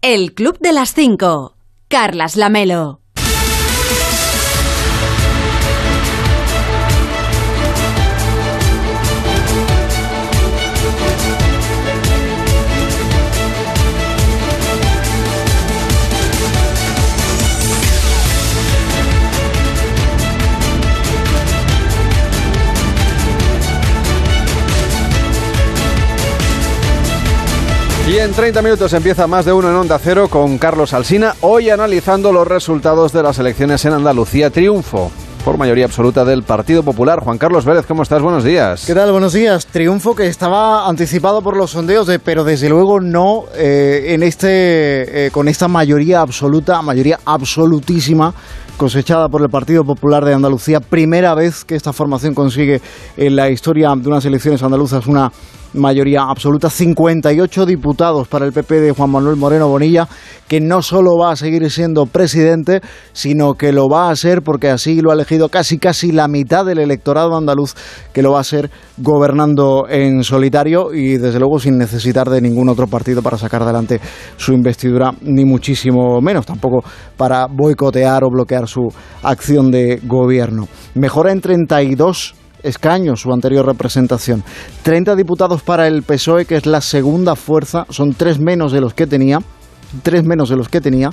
El Club de las Cinco. Carlas Lamelo. Y en 30 minutos empieza más de uno en Onda Cero con Carlos Alsina, hoy analizando los resultados de las elecciones en Andalucía. Triunfo por mayoría absoluta del Partido Popular. Juan Carlos Vélez, ¿cómo estás? Buenos días. ¿Qué tal? Buenos días. Triunfo que estaba anticipado por los sondeos, de, pero desde luego no eh, en este, eh, con esta mayoría absoluta, mayoría absolutísima cosechada por el Partido Popular de Andalucía. Primera vez que esta formación consigue en la historia de unas elecciones andaluzas una mayoría absoluta, 58 diputados para el PP de Juan Manuel Moreno Bonilla, que no solo va a seguir siendo presidente, sino que lo va a ser porque así lo ha elegido casi casi la mitad del electorado andaluz, que lo va a ser gobernando en solitario y desde luego sin necesitar de ningún otro partido para sacar adelante su investidura, ni muchísimo menos, tampoco para boicotear o bloquear su acción de gobierno. Mejora en 32 escaños su anterior representación. 30 diputados para el PSOE, que es la segunda fuerza, son tres menos de los que tenía, tres menos de los que tenía,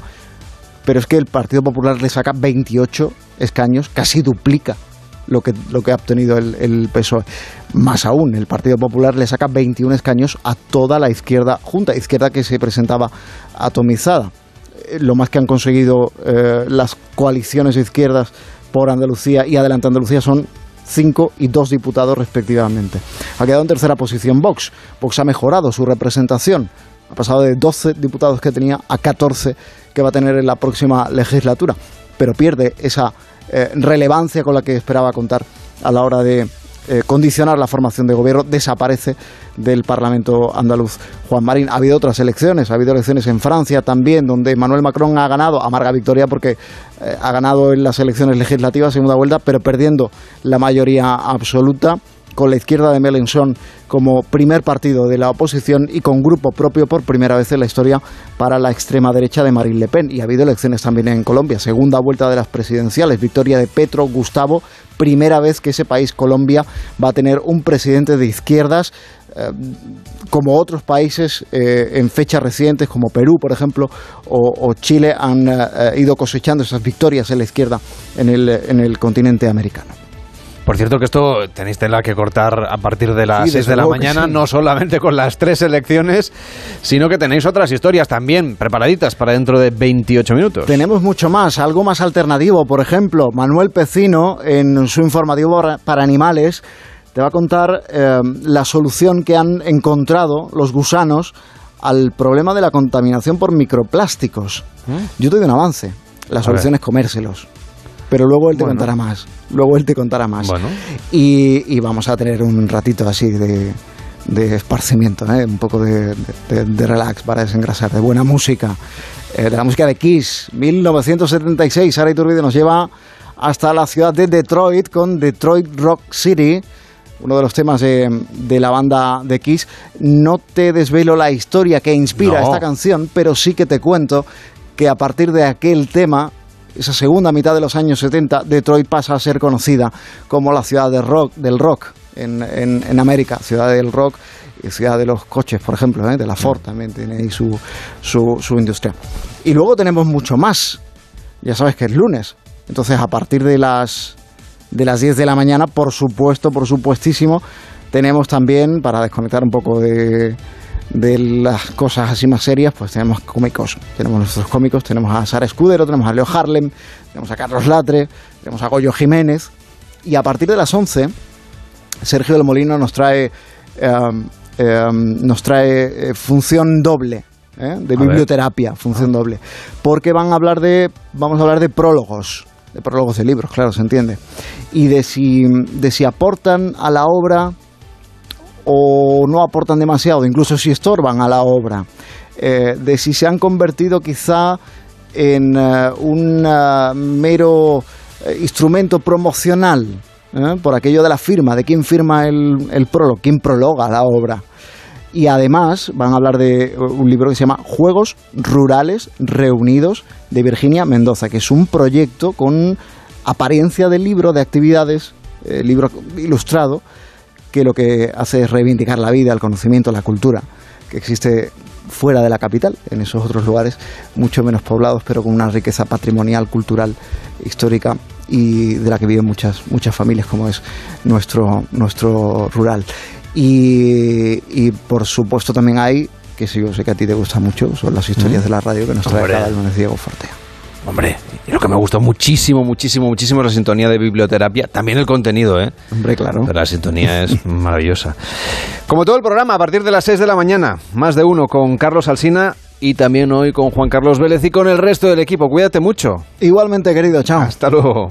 pero es que el Partido Popular le saca 28 escaños, casi duplica lo que, lo que ha obtenido el, PSOE. Más aún, el Partido Popular le saca 21 escaños a toda la izquierda junta, izquierda que se presentaba atomizada. Eh, Lo más que han conseguido eh, las coaliciones de izquierdas por Andalucía y Adelante Andalucía son 5 y 2 diputados respectivamente. Ha quedado en tercera posición Vox. Vox ha mejorado su representación. Ha pasado de 12 diputados que tenía a 14 que va a tener en la próxima legislatura. Pero pierde esa eh, relevancia con la que esperaba contar a la hora de eh, condicionar la formación de gobierno. Desaparece del Parlamento andaluz Juan Marín. Ha habido otras elecciones. Ha habido elecciones en Francia también, donde Emmanuel Macron ha ganado, amarga victoria porque eh, ha ganado en las elecciones legislativas, segunda vuelta, pero perdiendo la mayoría absoluta con la izquierda de Mélenchon como primer partido de la oposición y con grupo propio por primera vez en la historia para la extrema derecha de Marine Le Pen. Y ha habido elecciones también en Colombia, segunda vuelta de las presidenciales, victoria de Petro Gustavo, primera vez que ese país, Colombia, va a tener un presidente de izquierdas eh, como otros países eh, en fechas recientes, como Perú, por ejemplo, o, o Chile, han eh, ido cosechando esas victorias en la izquierda en el, en el continente americano. Por cierto que esto tenéis tela que cortar a partir de las Sí, 6 desde de la mañana, sí. no solamente con las tres elecciones, sino que tenéis otras historias también preparaditas para dentro de 28 minutos. Tenemos mucho más, algo más alternativo. Por ejemplo, Manuel Pecino, en su informativo para- animales, te va a contar eh, la solución que han encontrado los gusanos al problema de la contaminación por microplásticos. Yo te doy un avance. La solución es comérselos. Pero luego él te Bueno. contará más. Luego él te contará más. Bueno. Y, y vamos a tener un ratito así de, de esparcimiento, ¿eh? un poco de, de- de relax para desengrasar, de buena música, eh, de la música de Kiss, 1976. Sara Iturbide nos lleva hasta la ciudad de Detroit con Detroit Rock City, uno de los temas de, de la banda de Kiss. No te desvelo la historia que inspira No. esta canción, pero sí que te cuento que a partir de aquel tema esa segunda mitad de los años 70, Detroit pasa a ser conocida como la ciudad del rock, del rock en, en, América, ciudad del rock y ciudad de los coches, por ejemplo, ¿eh? de la Ford también tiene ahí su, su, su industria. Y luego tenemos mucho más, ya sabes que es lunes, entonces a partir de las, de las 10 de la mañana, por supuesto, por supuestísimo, tenemos también, para desconectar un poco de, de las cosas así más serias, pues tenemos cómicos. Tenemos nuestros cómicos, tenemos a Sara Escudero, tenemos a Leo Harlem, tenemos a Carlos Latre, tenemos a Goyo Jiménez. Y a partir de las 11, Sergio del Molino nos trae, eh, eh, nos trae eh, función doble. ¿eh? de A ver. biblioterapia, función doble, porque van a hablar de, vamos a hablar de prólogos, de prólogos de libros, claro, se entiende, y de si, de si aportan a la obra o no aportan demasiado, incluso si estorban a la obra, eh, de si se han convertido quizá en eh, un eh, mero instrumento promocional, por aquello de la firma, de quién firma el, prólogo, quién prologa la obra. Y además van a hablar de un libro que se llama Juegos Rurales Reunidos de Virginia Mendoza, que es un proyecto con apariencia de libro, de actividades, libro ilustrado, que lo que hace es reivindicar la vida, el conocimiento, la cultura que existe fuera de la capital, en esos otros lugares mucho menos poblados, pero con una riqueza patrimonial, cultural, histórica y de la que viven muchas, muchas familias, como es nuestro, nuestro rural. Y, y por supuesto también hay, que sí, yo sé que a ti te gusta mucho, son las historias de la radio que nos trae Hombre. cada lunes Diego Fortea. Hombre, lo que me gustó muchísimo, muchísimo, muchísimo la sintonía de biblioterapia. También el contenido, ¿eh? Hombre, claro. Pero la sintonía es maravillosa. Como todo el programa, a partir de las 6 de la mañana, más de uno con Carlos Alsina y también hoy con Juan Carlos Vélez y con el resto del equipo. Cuídate mucho. Igualmente, querido, chao. Hasta luego.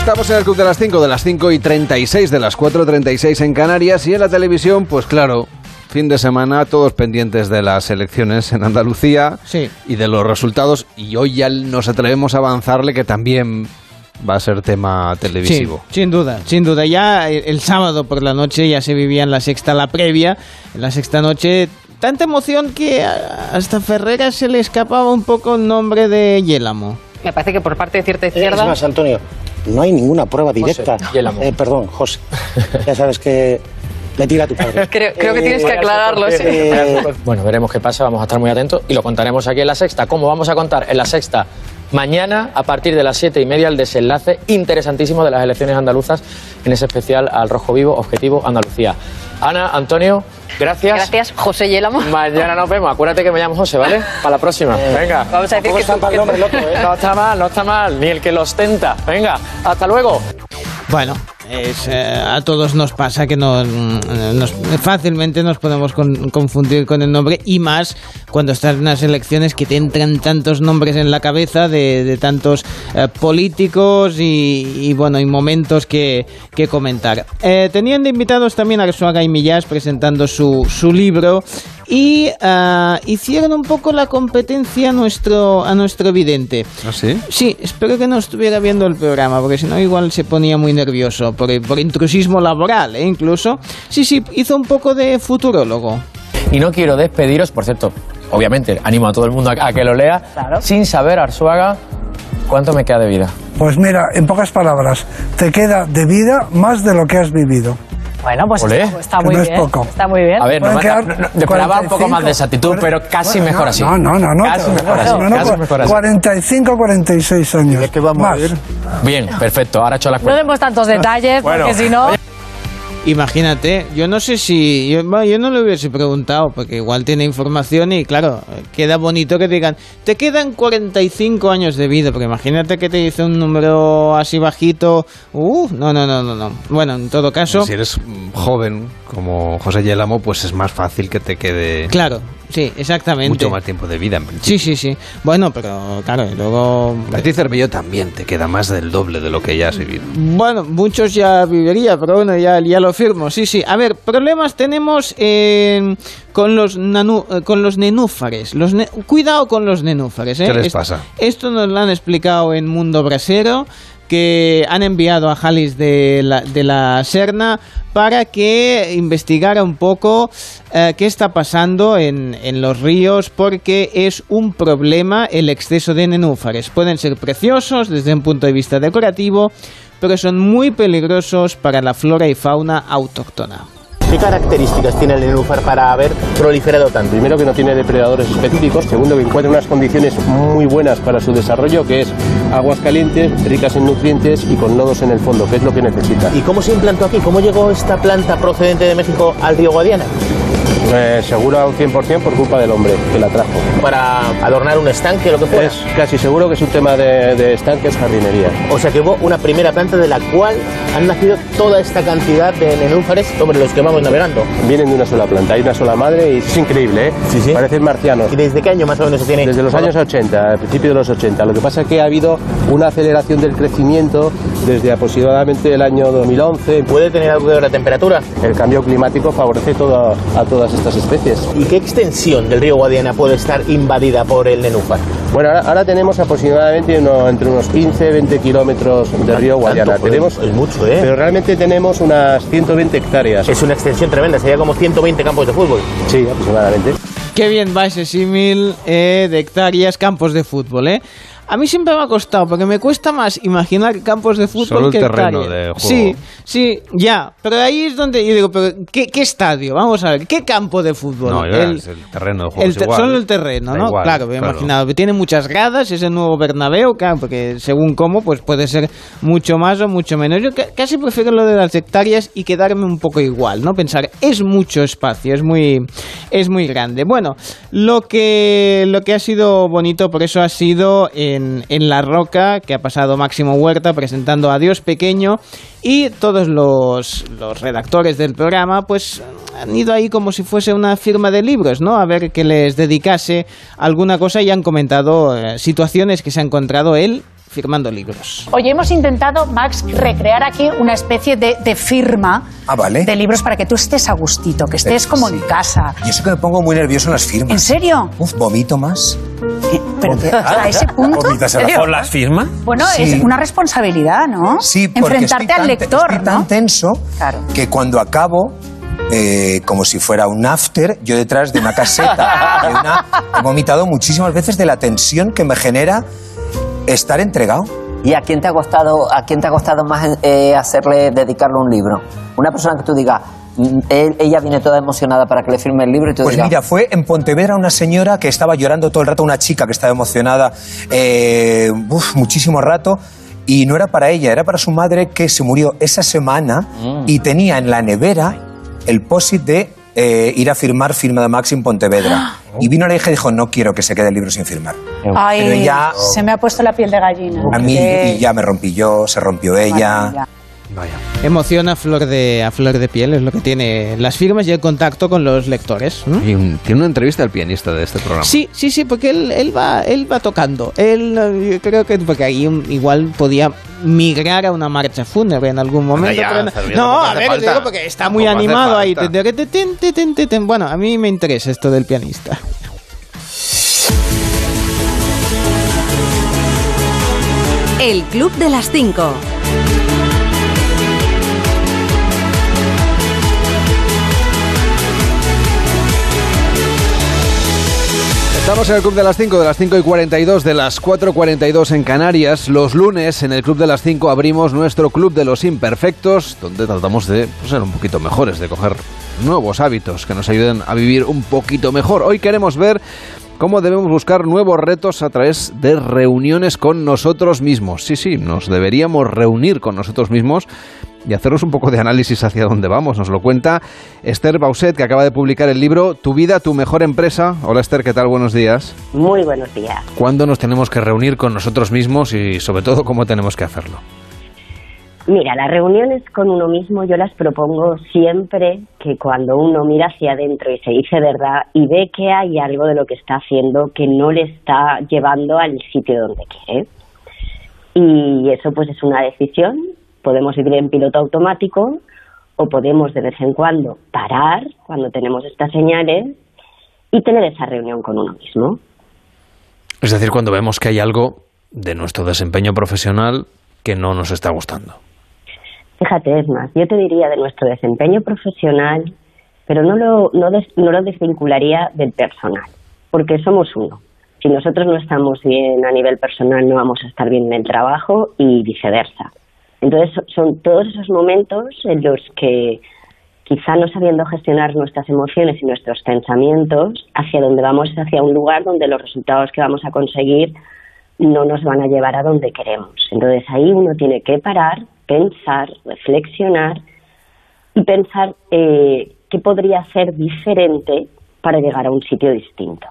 Estamos en el Club de las 5, de las 5 y 36, de las 4.36 en Canarias y en la televisión, pues claro, fin de semana todos pendientes de las elecciones en Andalucía y de los resultados y hoy ya nos atrevemos a avanzarle que también va a ser tema televisivo. Sí, sin duda, sin duda. Ya el, el sábado por la noche ya se vivía en la sexta la previa, en la sexta noche tanta emoción que hasta Ferreras se le escapaba un poco el nombre de Yélamo. Me parece que por parte de cierta Es izquierda... más, Antonio, no hay ninguna prueba directa. Eh, perdón, José. Ya sabes que le tira a tu padre. Creo, creo que tienes que aclararlo, sí. Bueno, veremos qué pasa, vamos a estar muy atentos y lo contaremos aquí en la sexta. ¿Cómo vamos a contar? En la sexta, mañana, a partir de las siete y media, el desenlace interesantísimo de las elecciones andaluzas, en ese especial al Rojo Vivo, Objetivo Andalucía. Ana, Antonio, gracias. Gracias, José Yélamo. Mañana nos vemos. Acuérdate que me llamo José, ¿vale? Para la próxima. Venga. Vamos a decir que, tú- que tú- No está mal, no está mal. Ni el que lo ostenta. Venga, hasta luego. Bueno, es, eh, a todos nos pasa que no, mm, nos- fácilmente nos podemos con- confundir con el nombre y más cuando estás en unas elecciones que te entran tantos nombres en la cabeza de, tantos eh, políticos y, y, bueno, y momentos que, que comentar. Eh, tenían de invitados también a Arzuaga y Millás presentando su, su libro y ah, hicieron un poco la competencia a nuestro, a nuestro vidente. ¿Ah, sí? Sí, espero que no estuviera viendo el programa, porque si no igual se ponía muy nervioso, por, por intrusismo laboral, ¿eh? incluso. Sí, sí, hizo un poco de futurólogo. Y no quiero despediros, por cierto, obviamente animo a todo el mundo a, a que lo lea, sin saber, Arzuaga, cuánto me queda de vida. Pues mira, en pocas palabras, te queda de vida más de lo que has vivido. Bueno, pues Olé. está, muy no es bien. poco. Está muy bien. A ver, no, quedar no, no, esperaba un poco más de exactitud, pero casi Bueno, mejor no, así. No, no, no, no. Casi mejor así. no, no, casi mejor así. 45, 46 años. ¿De qué vamos a ver? Bien, perfecto, ahora he hecho la No cuenta. demos tantos detalles, Bueno. porque si no... Imagínate, yo no sé si. Yo, no le hubiese preguntado, porque igual tiene información y claro, queda bonito que digan, te quedan 45 años de vida, porque imagínate que te dice un número así bajito. Uh, no, no, no, no, no. Bueno, en todo caso. Si eres joven, como José Yelamo, pues es más fácil que te quede Claro, sí, exactamente. mucho más tiempo de vida, en principio. Sí, sí, sí. Bueno, pero claro, y luego. A ti, Cervello, también te queda más del doble de lo que ya has vivido. Bueno, muchos ya viviría, pero bueno, ya, ya lo firmo, sí, sí. A ver, problemas tenemos eh, con, los nanu- eh, con los nenúfares. Los ne- Cuidado con los nenúfares. ¿eh? ¿Qué les pasa? Esto nos lo han explicado en Mundo Brasero, que han enviado a Jalis de la, de la Serna para que investigara un poco eh, qué está pasando en, en los ríos, porque es un problema el exceso de nenúfares. Pueden ser preciosos desde un punto de vista decorativo, pero son muy peligrosos para la flora y fauna autóctona. ¿Qué características tiene el nenúfar para haber proliferado tanto? Primero que no tiene depredadores específicos, segundo que encuentra unas condiciones muy buenas para su desarrollo, que es aguas calientes, ricas en nutrientes y con nodos en el fondo, que es lo que necesita. ¿Y cómo se implantó aquí? ¿Cómo llegó esta planta procedente de México al río Guadiana? Eh, seguro al 100% por culpa del hombre que la trajo. Para adornar un estanque, lo que fuera. Es casi seguro que es un tema de, de estanques, jardinería. O sea que hubo una primera planta de la cual han nacido toda esta cantidad de nenúfares sobre los que vamos navegando. Vienen de una sola planta, hay una sola madre y es increíble, ¿eh? Sí, sí. Parecen marcianos. ¿Y desde qué año más o menos se tiene? Desde los años 80, al principio de los 80. Lo que pasa es que ha habido una aceleración del crecimiento desde aproximadamente el año 2011. ¿Puede tener algo que ver la temperatura? El cambio climático favorece todo, a todas estas especies. ¿Y qué extensión del río Guadiana puede estar invadida por el nenúfar? Bueno, ahora, ahora tenemos aproximadamente uno- entre unos 15 20 kilómetros de río Guadiana. Tanto, tenemos, es mucho, ¿eh? Pero realmente tenemos unas 120 hectáreas. Es una extensión tremenda, sería como 120 campos de fútbol. Sí, aproximadamente. Qué bien va ese símil eh, de hectáreas, campos de fútbol, ¿eh? A mí siempre me ha costado, porque me cuesta más imaginar campos de fútbol Solo el que terreno de juego. Sí, sí, ya. Pero ahí es donde yo digo, pero ¿qué, qué estadio? Vamos a ver, ¿qué campo de fútbol? No, ya, es el terreno de juego. el es te- igual. solo el terreno, ¿no? igual, claro, me he claro. imaginado. Tiene muchas gradas, es el nuevo Bernabéu, claro, porque según cómo, pues puede ser mucho más o mucho menos. Yo ca- casi prefiero lo de las hectáreas y quedarme un poco igual, ¿no? Pensar, es mucho espacio, es muy, es muy grande. Bueno, lo que, lo que ha sido bonito, por eso ha sido en, La Roca, que ha pasado Máximo Huerta presentando a Dios Pequeño y todos los, los redactores del programa, pues han ido ahí como si fuese una firma de libros, ¿no? A ver que les dedicase alguna cosa y han comentado eh, situaciones que se ha encontrado él firmando libros. Oye, hemos intentado, Max, recrear aquí una especie de, de firma Ah, vale. de libros para que tú estés a gustito, que estés como en casa. Y eso que me pongo muy nervioso en las firmas. ¿En serio? Uf, vomito más. Pero que- a ese punto. ¿Por las firmas? Bueno, Sí. es una responsabilidad, ¿no? Sí, porque Enfrentarte estoy al tan- lector, estoy tan ¿no? tenso que cuando acabo, eh, como si fuera un after, yo detrás de una caseta, de una- he vomitado muchísimas veces de la tensión que me genera estar entregado. ¿Y a quién te ha costado, a quién te ha costado más eh, hacerle, dedicarle un libro? Una persona que tú digas, mm, él- ella viene toda emocionada para que le firme el libro y tú Pues digas, mira, fue en Pontevedra una señora que estaba llorando todo el rato, una chica que estaba emocionada eh, uf, muchísimo rato. Y no era para ella, era para su madre que se murió esa semana y tenía en la nevera el posit de eh, ir a firmar firma de Max en Pontevedra. Y vino la hija y dijo, no quiero que se quede el libro sin firmar. Ay, Pero ya, se me ha puesto la piel de gallina. a mí, y ya me rompí yo, se rompió ella. maravilla. Emoción a flor de a flor de piel es lo que tiene las firmas y el contacto con los lectores. ¿no? Y un- tiene una entrevista al pianista de este programa. Sí, sí, sí, porque él, él va él va tocando. Él eh, yo creo que porque ahí igual podía migrar a una marcha fúnebre en algún momento. ya, no, no, a ver, falta. digo porque está muy animado ahí. Bueno, a mí me interesa esto del pianista. El Club de las 5. Estamos en el Club de las 5, de las 5 y 42, de las 4 y 42 en Canarias. Los lunes en el Club de las 5 abrimos nuestro Club de los Imperfectos, donde tratamos de pues, ser un poquito mejores, de coger nuevos hábitos que nos ayuden a vivir un poquito mejor. Hoy queremos ver cómo debemos buscar nuevos retos a través de reuniones con nosotros mismos. Sí, sí, nos deberíamos reunir con nosotros mismos y hacernos un poco de análisis hacia dónde vamos. Nos lo cuenta Esther Bauset, que acaba de publicar el libro Tu vida, tu mejor empresa. Hola Esther, ¿qué tal? Buenos días. Muy buenos días. ¿Cuándo nos tenemos que reunir con nosotros mismos y sobre todo cómo tenemos que hacerlo? Mira, las reuniones con uno mismo yo las propongo siempre que cuando uno mira hacia adentro y se dice verdad y ve que hay algo de lo que está haciendo que no le está llevando al sitio donde quiere. Y eso pues es una decisión. Podemos vivir en piloto automático o podemos de vez en cuando parar cuando tenemos estas señales y tener esa reunión con uno mismo. Es decir, cuando vemos que hay algo de nuestro desempeño profesional que no nos está gustando. Fíjate, es más, yo te diría de nuestro desempeño profesional, pero no lo, no, des- no lo desvincularía del personal, porque somos uno. Si nosotros no estamos bien a nivel personal, no vamos a estar bien en el trabajo y viceversa. Entonces, so- son todos esos momentos en los que quizá no sabiendo gestionar nuestras emociones y nuestros pensamientos, hacia donde vamos es hacia un lugar donde los resultados que vamos a conseguir no nos van a llevar a donde queremos. Entonces ahí uno tiene que parar, pensar, reflexionar y pensar eh, qué podría ser diferente para llegar a un sitio distinto.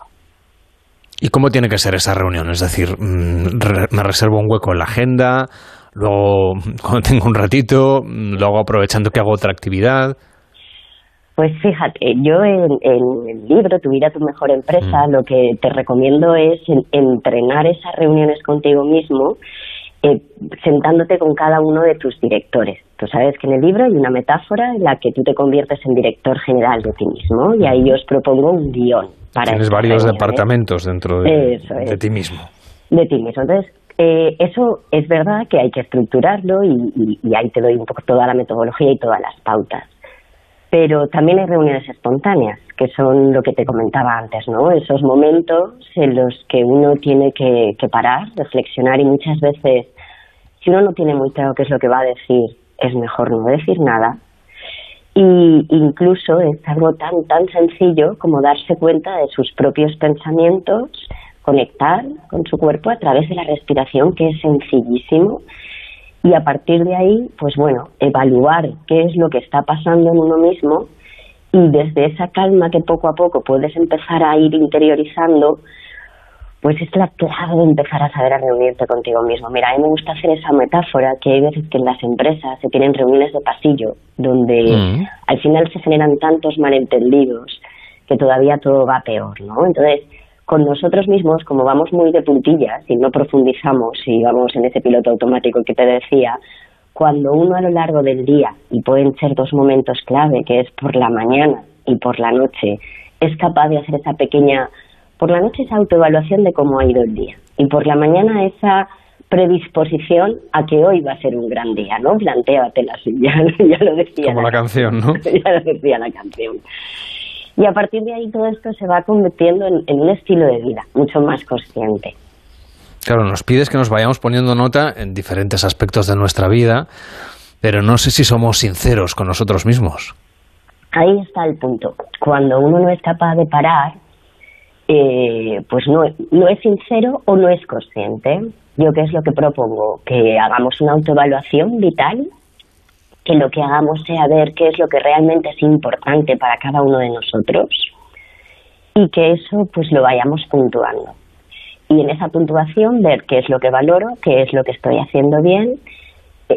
¿Y cómo tiene que ser esa reunión? Es decir, mm, me reservo un hueco en la agenda, luego cuando tengo un ratito, mm, lo hago aprovechando que hago otra actividad. Pues fíjate, yo en, en el libro Tu vida, tu mejor empresa, lo que te recomiendo es en- entrenar esas reuniones contigo mismo, eh, sentándote con cada uno de tus directores. Tú sabes que en el libro hay una metáfora en la que tú te conviertes en director general de ti mismo y ahí yo os propongo un guion para Tienes varios reuniones departamentos dentro de, es. de ti mismo. de ti mismo. Entonces, eh, eso es verdad que hay que estructurarlo y, y- y ahí te doy un poco toda la metodología y todas las pautas. Pero también hay reuniones espontáneas, que son lo que te comentaba antes, ¿no? Esos momentos en los que uno tiene que, parar, reflexionar y muchas veces, si uno no tiene muy claro qué es lo que va a decir, es mejor no decir nada. Y incluso es algo tan, tan sencillo como darse cuenta de sus propios pensamientos, conectar con su cuerpo a través de la respiración, que es sencillísimo, y a partir de ahí, pues bueno, evaluar qué es lo que está pasando en uno mismo y desde esa calma que poco a poco puedes empezar a ir interiorizando, pues es la clave de empezar a saber a reunirte contigo mismo. Mira, a mí me gusta hacer esa metáfora que hay veces que en las empresas se tienen reuniones de pasillo, donde Mm. al final se generan tantos malentendidos que todavía todo va peor, ¿no? Entonces, con nosotros mismos, como vamos muy de puntillas y no profundizamos y vamos en ese piloto automático que te decía, cuando uno a lo largo del día, y pueden ser dos momentos clave, que es por la mañana y por la noche, es capaz de hacer esa pequeña, por la noche esa autoevaluación de cómo ha ido el día, y por la mañana esa predisposición a que hoy va a ser un gran día, ¿no? Plantéatela así, ya, ya lo decía. Como la canción, ¿no? ya lo decía la canción. Y a partir de ahí todo esto se va convirtiendo en, en un estilo de vida mucho más consciente. Claro, nos pides que nos vayamos poniendo nota en diferentes aspectos de nuestra vida, pero no sé si somos sinceros con nosotros mismos. Ahí está el punto. Cuando uno no es capaz de parar, eh, pues no, no es sincero o no es consciente. Yo qué es lo que propongo, que hagamos una autoevaluación vital, que lo que hagamos sea ver qué es lo que realmente es importante para cada uno de nosotros y que eso pues lo vayamos puntuando. Y en esa puntuación ver qué es lo que valoro, qué es lo que estoy haciendo bien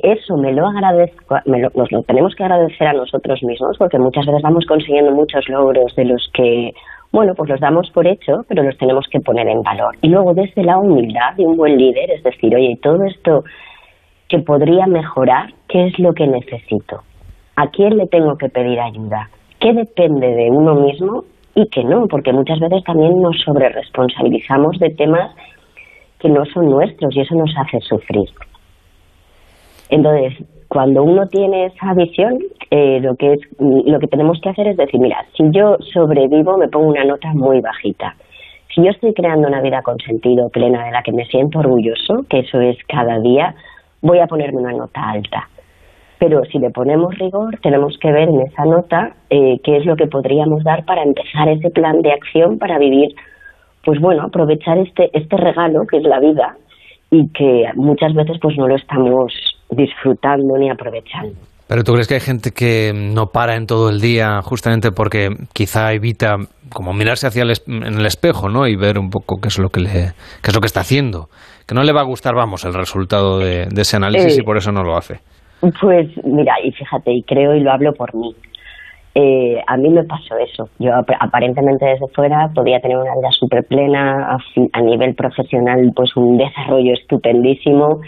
eso me lo agradezco, me lo- nos lo tenemos que agradecer a nosotros mismos porque muchas veces vamos consiguiendo muchos logros de los que, bueno, pues los damos por hecho, pero los tenemos que poner en valor. Y luego desde la humildad de un buen líder, es decir, oye, todo esto que podría mejorar, ¿qué es lo que necesito? ¿A quién le tengo que pedir ayuda? ¿Qué depende de uno mismo y qué no? Porque muchas veces también nos sobreresponsabilizamos de temas que no son nuestros y eso nos hace sufrir. Entonces, cuando uno tiene esa visión, eh, lo que es lo que tenemos que hacer es decir, mira, si yo sobrevivo, me pongo una nota muy bajita. Si yo estoy creando una vida con sentido, plena, de la que me siento orgulloso, que eso es cada día, voy a ponerme una nota alta. Pero si le ponemos rigor, tenemos que ver en esa nota eh, qué es lo que podríamos dar para empezar ese plan de acción para vivir, pues bueno, aprovechar este este regalo que es la vida y que muchas veces pues no lo estamos disfrutando ni aprovechando. Pero tú crees que hay gente que no para en todo el día justamente porque quizá evita como mirarse hacia el en el espejo, ¿no? Y ver un poco qué es lo que le qué es lo que está haciendo, que no le va a gustar, vamos, el resultado de, de ese análisis Eh, y por eso no lo hace. Pues mira, y fíjate, y creo y lo hablo por mí. Eh, a mí me pasó eso. Yo ap- aparentemente desde fuera podía tener una vida súper plena, a nivel profesional pues un desarrollo estupendísimo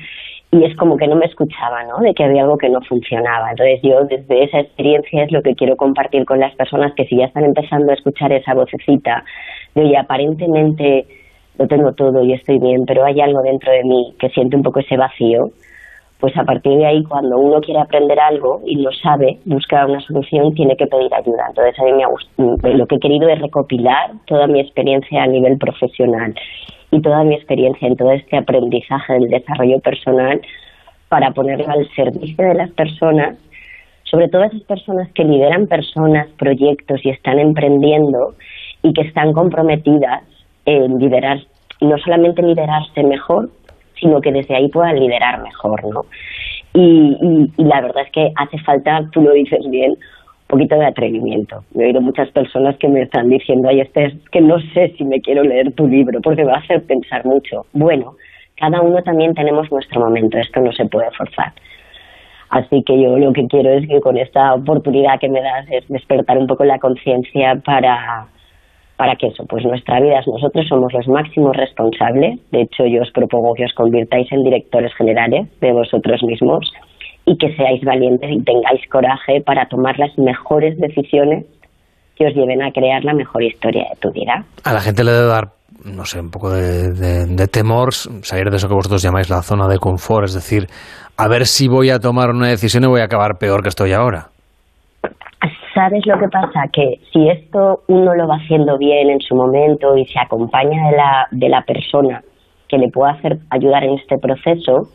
y es como que no me escuchaba, ¿no? De que había algo que no funcionaba. Entonces yo desde esa experiencia es lo que quiero compartir con las personas que si ya están empezando a escuchar esa vocecita de oye, aparentemente lo tengo todo y estoy bien, pero hay algo dentro de mí que siente un poco ese vacío, pues a partir de ahí, cuando uno quiere aprender algo y lo sabe, buscar una solución, tiene que pedir ayuda. Entonces, a mí me gust- lo que he querido es recopilar toda mi experiencia a nivel profesional y toda mi experiencia en todo este aprendizaje del desarrollo personal para ponerlo al servicio de las personas, sobre todo esas personas que lideran personas, proyectos y están emprendiendo y que están comprometidas en liderar, no solamente liderarse mejor, sino que desde ahí puedan liderar mejor, ¿no? Y, la verdad es que hace falta, tú lo dices bien, un poquito de atrevimiento. He oído muchas personas que me están diciendo, ay, este es que no sé si me quiero leer tu libro porque me va a hacer pensar mucho. Bueno, cada uno también tenemos nuestro momento, esto no se puede forzar. Así que yo lo que quiero es que con esta oportunidad que me das es despertar un poco la conciencia para, para que eso, pues nuestra vida, nosotros somos los máximos responsables. De hecho, yo os propongo que os convirtáis en directores generales de vosotros mismos y que seáis valientes y tengáis coraje para tomar las mejores decisiones que os lleven a crear la mejor historia de tu vida. A la gente le debe dar, no sé, un poco de, de- de temor salir de eso que vosotros llamáis la zona de confort, es decir, a ver si voy a tomar una decisión y voy a acabar peor que estoy ahora. ¿Sabes lo que pasa? Que si esto uno lo va haciendo bien en su momento y se acompaña de la, de la persona que le pueda hacer ayudar en este proceso,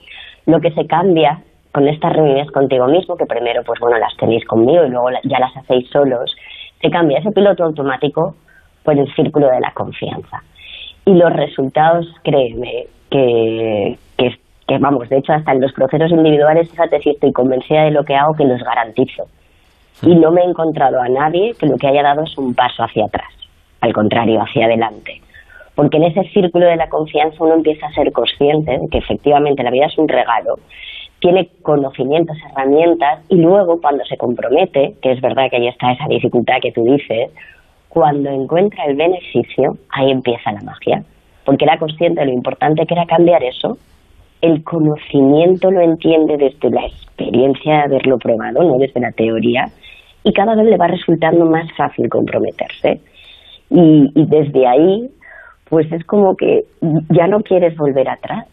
lo que se cambia con estas reuniones contigo mismo, que primero pues bueno las tenéis conmigo y luego ya las hacéis solos, se cambia ese piloto automático por el círculo de la confianza. Y los resultados, créeme, que, que, que, vamos, de hecho hasta en los procesos individuales, fíjate si estoy convencida de lo que hago, que los garantizo y no me he encontrado a nadie que lo que haya dado es un paso hacia atrás, al contrario, hacia adelante. Porque en ese círculo de la confianza uno empieza a ser consciente de que efectivamente la vida es un regalo, tiene conocimientos, herramientas y luego cuando se compromete, que es verdad que ahí está esa dificultad que tú dices, cuando encuentra el beneficio, ahí empieza la magia. Porque era consciente de lo importante que era cambiar eso, el conocimiento lo entiende desde la experiencia de haberlo probado, no desde la teoría, y cada vez le va resultando más fácil comprometerse. Y, y desde ahí, pues es como que ya no quieres volver atrás.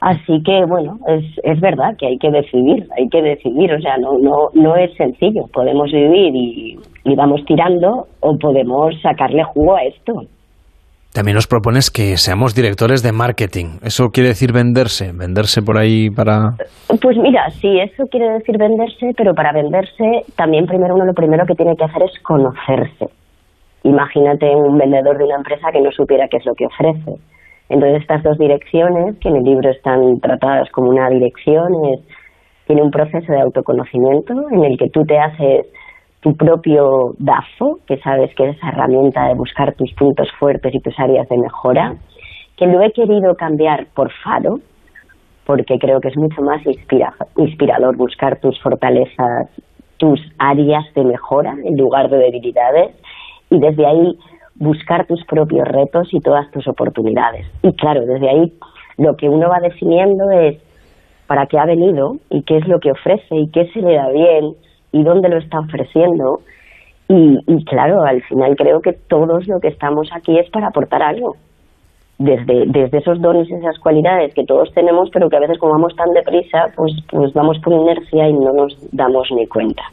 Así que bueno, es, es verdad que hay que decidir, hay que decidir, o sea, no, no, no es sencillo, podemos vivir y, y vamos tirando o podemos sacarle jugo a esto. También nos propones que seamos directores de marketing. ¿Eso quiere decir venderse? ¿Venderse por ahí para...? Pues mira, sí, eso quiere decir venderse, pero para venderse también primero uno lo primero que tiene que hacer es conocerse. Imagínate un vendedor de una empresa que no supiera qué es lo que ofrece. Entonces estas dos direcciones, que en el libro están tratadas como una dirección, es, tiene un proceso de autoconocimiento en el que tú te haces tu propio DAFO, que sabes que es esa herramienta de buscar tus puntos fuertes y tus áreas de mejora, que lo he querido cambiar por FARO, porque creo que es mucho más inspira- inspirador buscar tus fortalezas, tus áreas de mejora en lugar de debilidades, y desde ahí buscar tus propios retos y todas tus oportunidades. Y claro, desde ahí lo que uno va definiendo es para qué ha venido y qué es lo que ofrece y qué se le da bien y dónde lo está ofreciendo. Y, y claro, al final creo que todos lo que estamos aquí es para aportar algo. Desde, desde esos dones y esas cualidades que todos tenemos, pero que a veces como vamos tan deprisa, pues, pues vamos por inercia y no nos damos ni cuenta.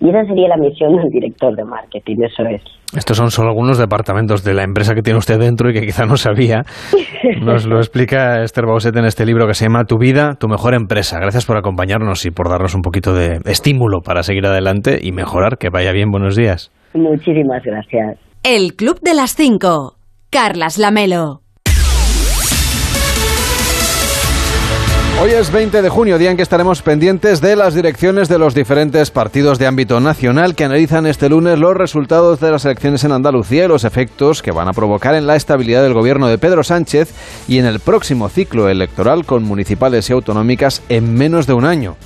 Y esa sería la misión del director de marketing, eso es. Estos son solo algunos departamentos de la empresa que tiene usted dentro y que quizá no sabía. Nos lo explica Esther Bauset en este libro que se llama Tu vida, tu mejor empresa. Gracias por acompañarnos y por darnos un poquito de estímulo para seguir adelante y mejorar. Que vaya bien, buenos días. Muchísimas gracias. El Club de las Cinco. Carlas Lamelo. Hoy es 20 de junio, día en que estaremos pendientes de las direcciones de los diferentes partidos de ámbito nacional que analizan este lunes los resultados de las elecciones en Andalucía y los efectos que van a provocar en la estabilidad del gobierno de Pedro Sánchez y en el próximo ciclo electoral con municipales y autonómicas en menos de un año.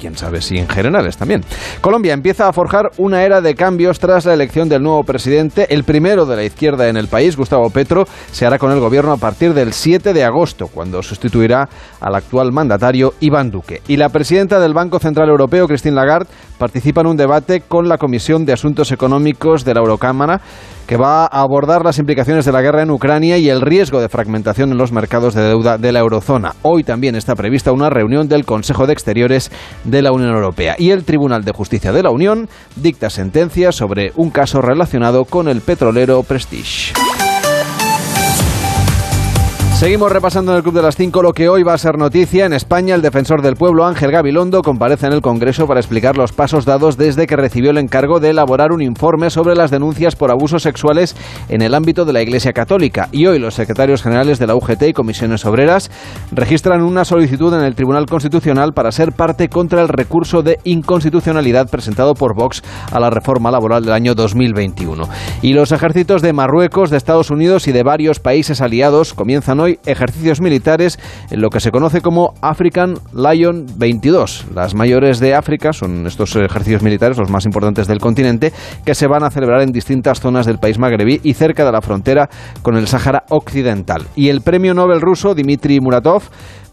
Quién sabe si en generales también. Colombia empieza a forjar una era de cambios tras la elección del nuevo presidente. El primero de la izquierda en el país, Gustavo Petro, se hará con el gobierno a partir del 7 de agosto, cuando sustituirá al actual mandatario Iván Duque. Y la presidenta del Banco Central Europeo, Christine Lagarde, participa en un debate con la Comisión de Asuntos Económicos de la Eurocámara que va a abordar las implicaciones de la guerra en Ucrania y el riesgo de fragmentación en los mercados de deuda de la eurozona. Hoy también está prevista una reunión del Consejo de Exteriores de la Unión Europea y el Tribunal de Justicia de la Unión dicta sentencia sobre un caso relacionado con el petrolero Prestige. Seguimos repasando en el Club de las 5 lo que hoy va a ser noticia. En España, el defensor del pueblo Ángel Gabilondo comparece en el Congreso para explicar los pasos dados desde que recibió el encargo de elaborar un informe sobre las denuncias por abusos sexuales en el ámbito de la Iglesia Católica. Y hoy los secretarios generales de la UGT y comisiones obreras registran una solicitud en el Tribunal Constitucional para ser parte contra el recurso de inconstitucionalidad presentado por Vox a la reforma laboral del año 2021. Y los ejércitos de Marruecos, de Estados Unidos y de varios países aliados comienzan hoy ejercicios militares en lo que se conoce como African Lion 22. Las mayores de África son estos ejercicios militares, los más importantes del continente, que se van a celebrar en distintas zonas del país magrebí y cerca de la frontera con el Sáhara Occidental. Y el premio Nobel ruso Dmitry Muratov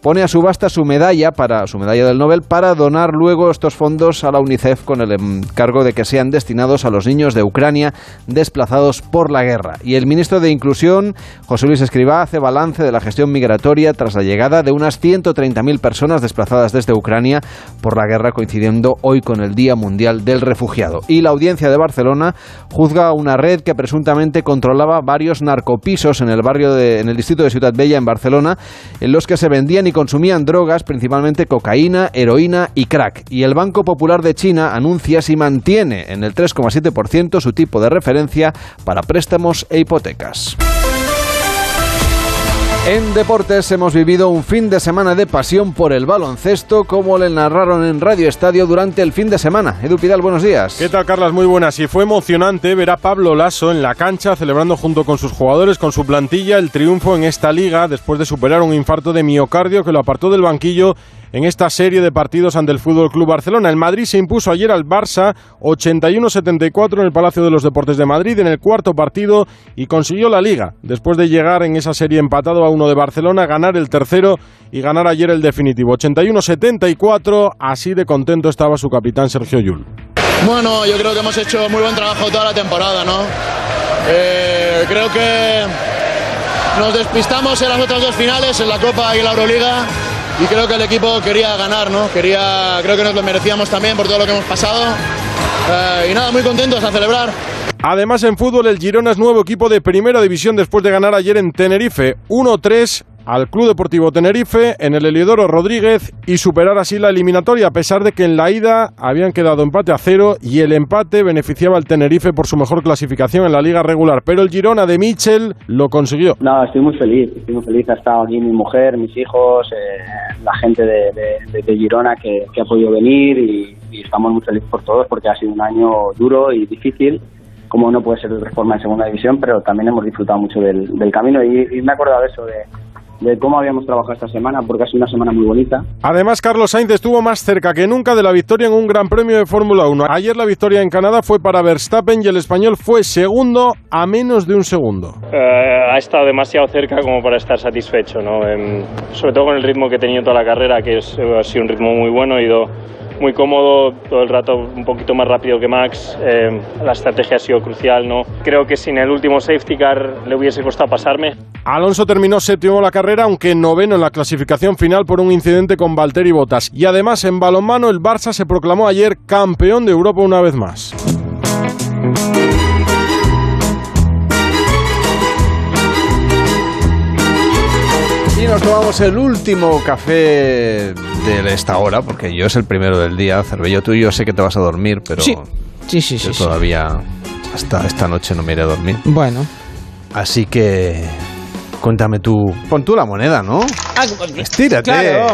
pone a subasta su medalla para su medalla del Nobel para donar luego estos fondos a la UNICEF con el encargo de que sean destinados a los niños de Ucrania desplazados por la guerra. Y el ministro de Inclusión, José Luis Escribá, hace balance de la gestión migratoria tras la llegada de unas 130.000 personas desplazadas desde Ucrania por la guerra coincidiendo hoy con el Día Mundial del Refugiado. Y la audiencia de Barcelona juzga a una red que presuntamente controlaba varios narcopisos en el barrio de, en el distrito de Ciudad Bella en Barcelona en los que se vendían y consumían drogas, principalmente cocaína, heroína y crack. Y el Banco Popular de China anuncia si mantiene en el 3,7% su tipo de referencia para préstamos e hipotecas. En deportes hemos vivido un fin de semana de pasión por el baloncesto, como le narraron en Radio Estadio durante el fin de semana. Edu Pidal, buenos días. ¿Qué tal, Carlas? Muy buenas. Y fue emocionante ver a Pablo Lasso en la cancha celebrando junto con sus jugadores, con su plantilla, el triunfo en esta liga después de superar un infarto de miocardio que lo apartó del banquillo en esta serie de partidos ante el Fútbol Club Barcelona. El Madrid se impuso ayer al Barça 81-74 en el Palacio de los Deportes de Madrid en el cuarto partido y consiguió la liga. Después de llegar en esa serie empatado a uno de Barcelona, ganar el tercero y ganar ayer el definitivo. 81-74, así de contento estaba su capitán Sergio Yul. Bueno, yo creo que hemos hecho muy buen trabajo toda la temporada, ¿no? Eh, creo que nos despistamos en las otras dos finales, en la Copa y la Euroliga y creo que el equipo quería ganar, ¿no? Quería, creo que nos lo merecíamos también por todo lo que hemos pasado. Eh, y nada, muy contentos a celebrar. Además, en fútbol, el Girona es nuevo equipo de primera división después de ganar ayer en Tenerife 1-3 al Club Deportivo Tenerife en el Eliodoro Rodríguez y superar así la eliminatoria, a pesar de que en la ida habían quedado empate a cero y el empate beneficiaba al Tenerife por su mejor clasificación en la liga regular. Pero el Girona de Michel lo consiguió. No, estoy muy feliz, estoy muy feliz. Ha estado aquí mi mujer, mis hijos, eh, la gente de, de, de Girona que, que, ha podido venir y, y estamos muy felices por todos porque ha sido un año duro y difícil como no puede ser de otra forma en segunda división, pero también hemos disfrutado mucho del, del camino y, y, me he acordado de eso, de, de cómo habíamos trabajado esta semana, porque ha sido una semana muy bonita. Además, Carlos Sainz estuvo más cerca que nunca de la victoria en un Gran Premio de Fórmula 1. Ayer la victoria en Canadá fue para Verstappen y el español fue segundo a menos de un segundo. Uh, ha estado demasiado cerca como para estar satisfecho, ¿no? En, sobre todo con el ritmo que he tenido toda la carrera, que es, ha sido un ritmo muy bueno, he ido muy cómodo, todo el rato un poquito más rápido que Max. Eh, la estrategia ha sido crucial, ¿no? Creo que sin el último safety car le hubiese costado pasarme. Alonso terminó séptimo la carrera, aunque noveno en la clasificación final por un incidente con Valtteri Bottas. Y además en balonmano el Barça se proclamó ayer campeón de Europa una vez más. Nos tomamos el último café de esta hora, porque yo es el primero del día, Cervello, tú y yo sé que te vas a dormir, pero sí, sí, sí, yo sí, todavía hasta esta noche no me iré a dormir. Bueno. Así que cuéntame tú, pon tú la moneda, ¿no? Ah, Estírate. Claro.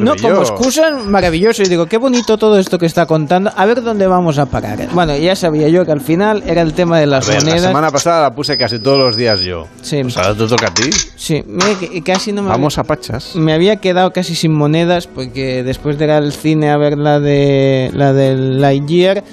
No, como excusa, maravilloso. Y digo, qué bonito todo esto que está contando. A ver dónde vamos a parar. Bueno, ya sabía yo que al final era el tema de las ver, monedas. La semana pasada la puse casi todos los días yo. Sí. Pues ahora te toca a ti. Sí, me, casi no me Vamos a pachas. Me había quedado casi sin monedas porque después de ir al cine a ver la de la del Lightyear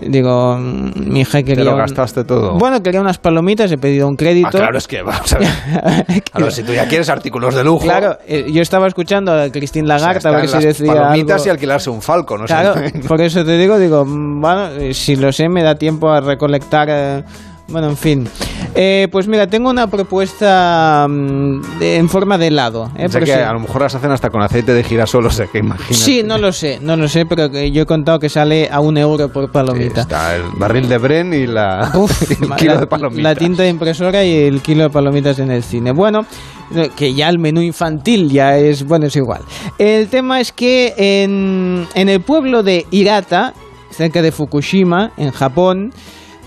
Digo, mi hija quería. ¿Te lo gastaste todo? Bueno, quería unas palomitas, he pedido un crédito. Ah, claro, es que vamos a ver. claro, si tú ya quieres artículos de lujo. Claro, eh, yo estaba escuchando a Christine Lagarde o sea, a ver si decía. Palomitas algo. y alquilarse un falco, ¿no? Claro, sé. por eso te digo, digo, bueno, si lo sé, me da tiempo a recolectar. Eh, Bueno, en fin. Eh, pues mira, tengo una propuesta mm, de- en forma de helado. ¿eh? O sea Por que si- a lo mejor las hacen hasta con aceite de girasol, o sea que imagínate. Sí, no lo sé, no lo sé, pero que yo he contado que sale a un euro por palomita. Está el barril de Bren y, la, y el kilo la, de palomitas. la tinta de impresora y el kilo de palomitas en el cine. Bueno, eh, que ya el menú infantil ya es, bueno, es igual. El tema es que en, en el pueblo de Hirata, cerca de Fukushima, en Japón,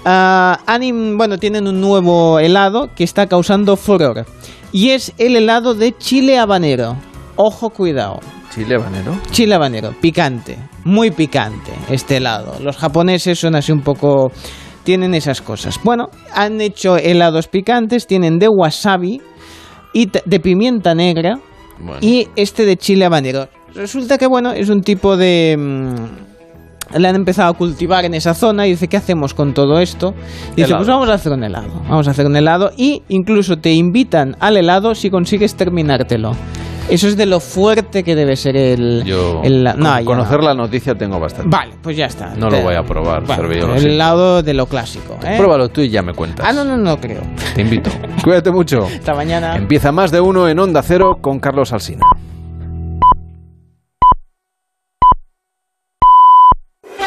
ah, han in- bueno, tienen un nuevo helado que está causando furor. Y es el helado de chile habanero. Ojo, cuidado. Chile habanero. Chile habanero, picante, muy picante este helado. Los japoneses son así un poco... tienen esas cosas. Bueno, han hecho helados picantes, tienen de wasabi y de pimienta negra y este de chile habanero. Resulta que, bueno, es un tipo de... mm, le han empezado a cultivar en esa zona y dice, ¿qué hacemos con todo esto? Y dice, Helado. pues vamos a hacer un helado. Vamos a hacer un helado y incluso te invitan al helado si consigues terminártelo. Eso es de lo fuerte que debe ser el... Yo, el- no, con ya conocer no. la noticia tengo bastante. Vale, pues ya está. No Te- lo voy a probar, Bueno, el helado de lo clásico. ¿eh? Pruébalo tú y ya me cuentas. Ah, no, no, no creo. Te invito. Cuídate mucho. Hasta mañana. Empieza más de uno en Onda Cero con Carlos Alsina.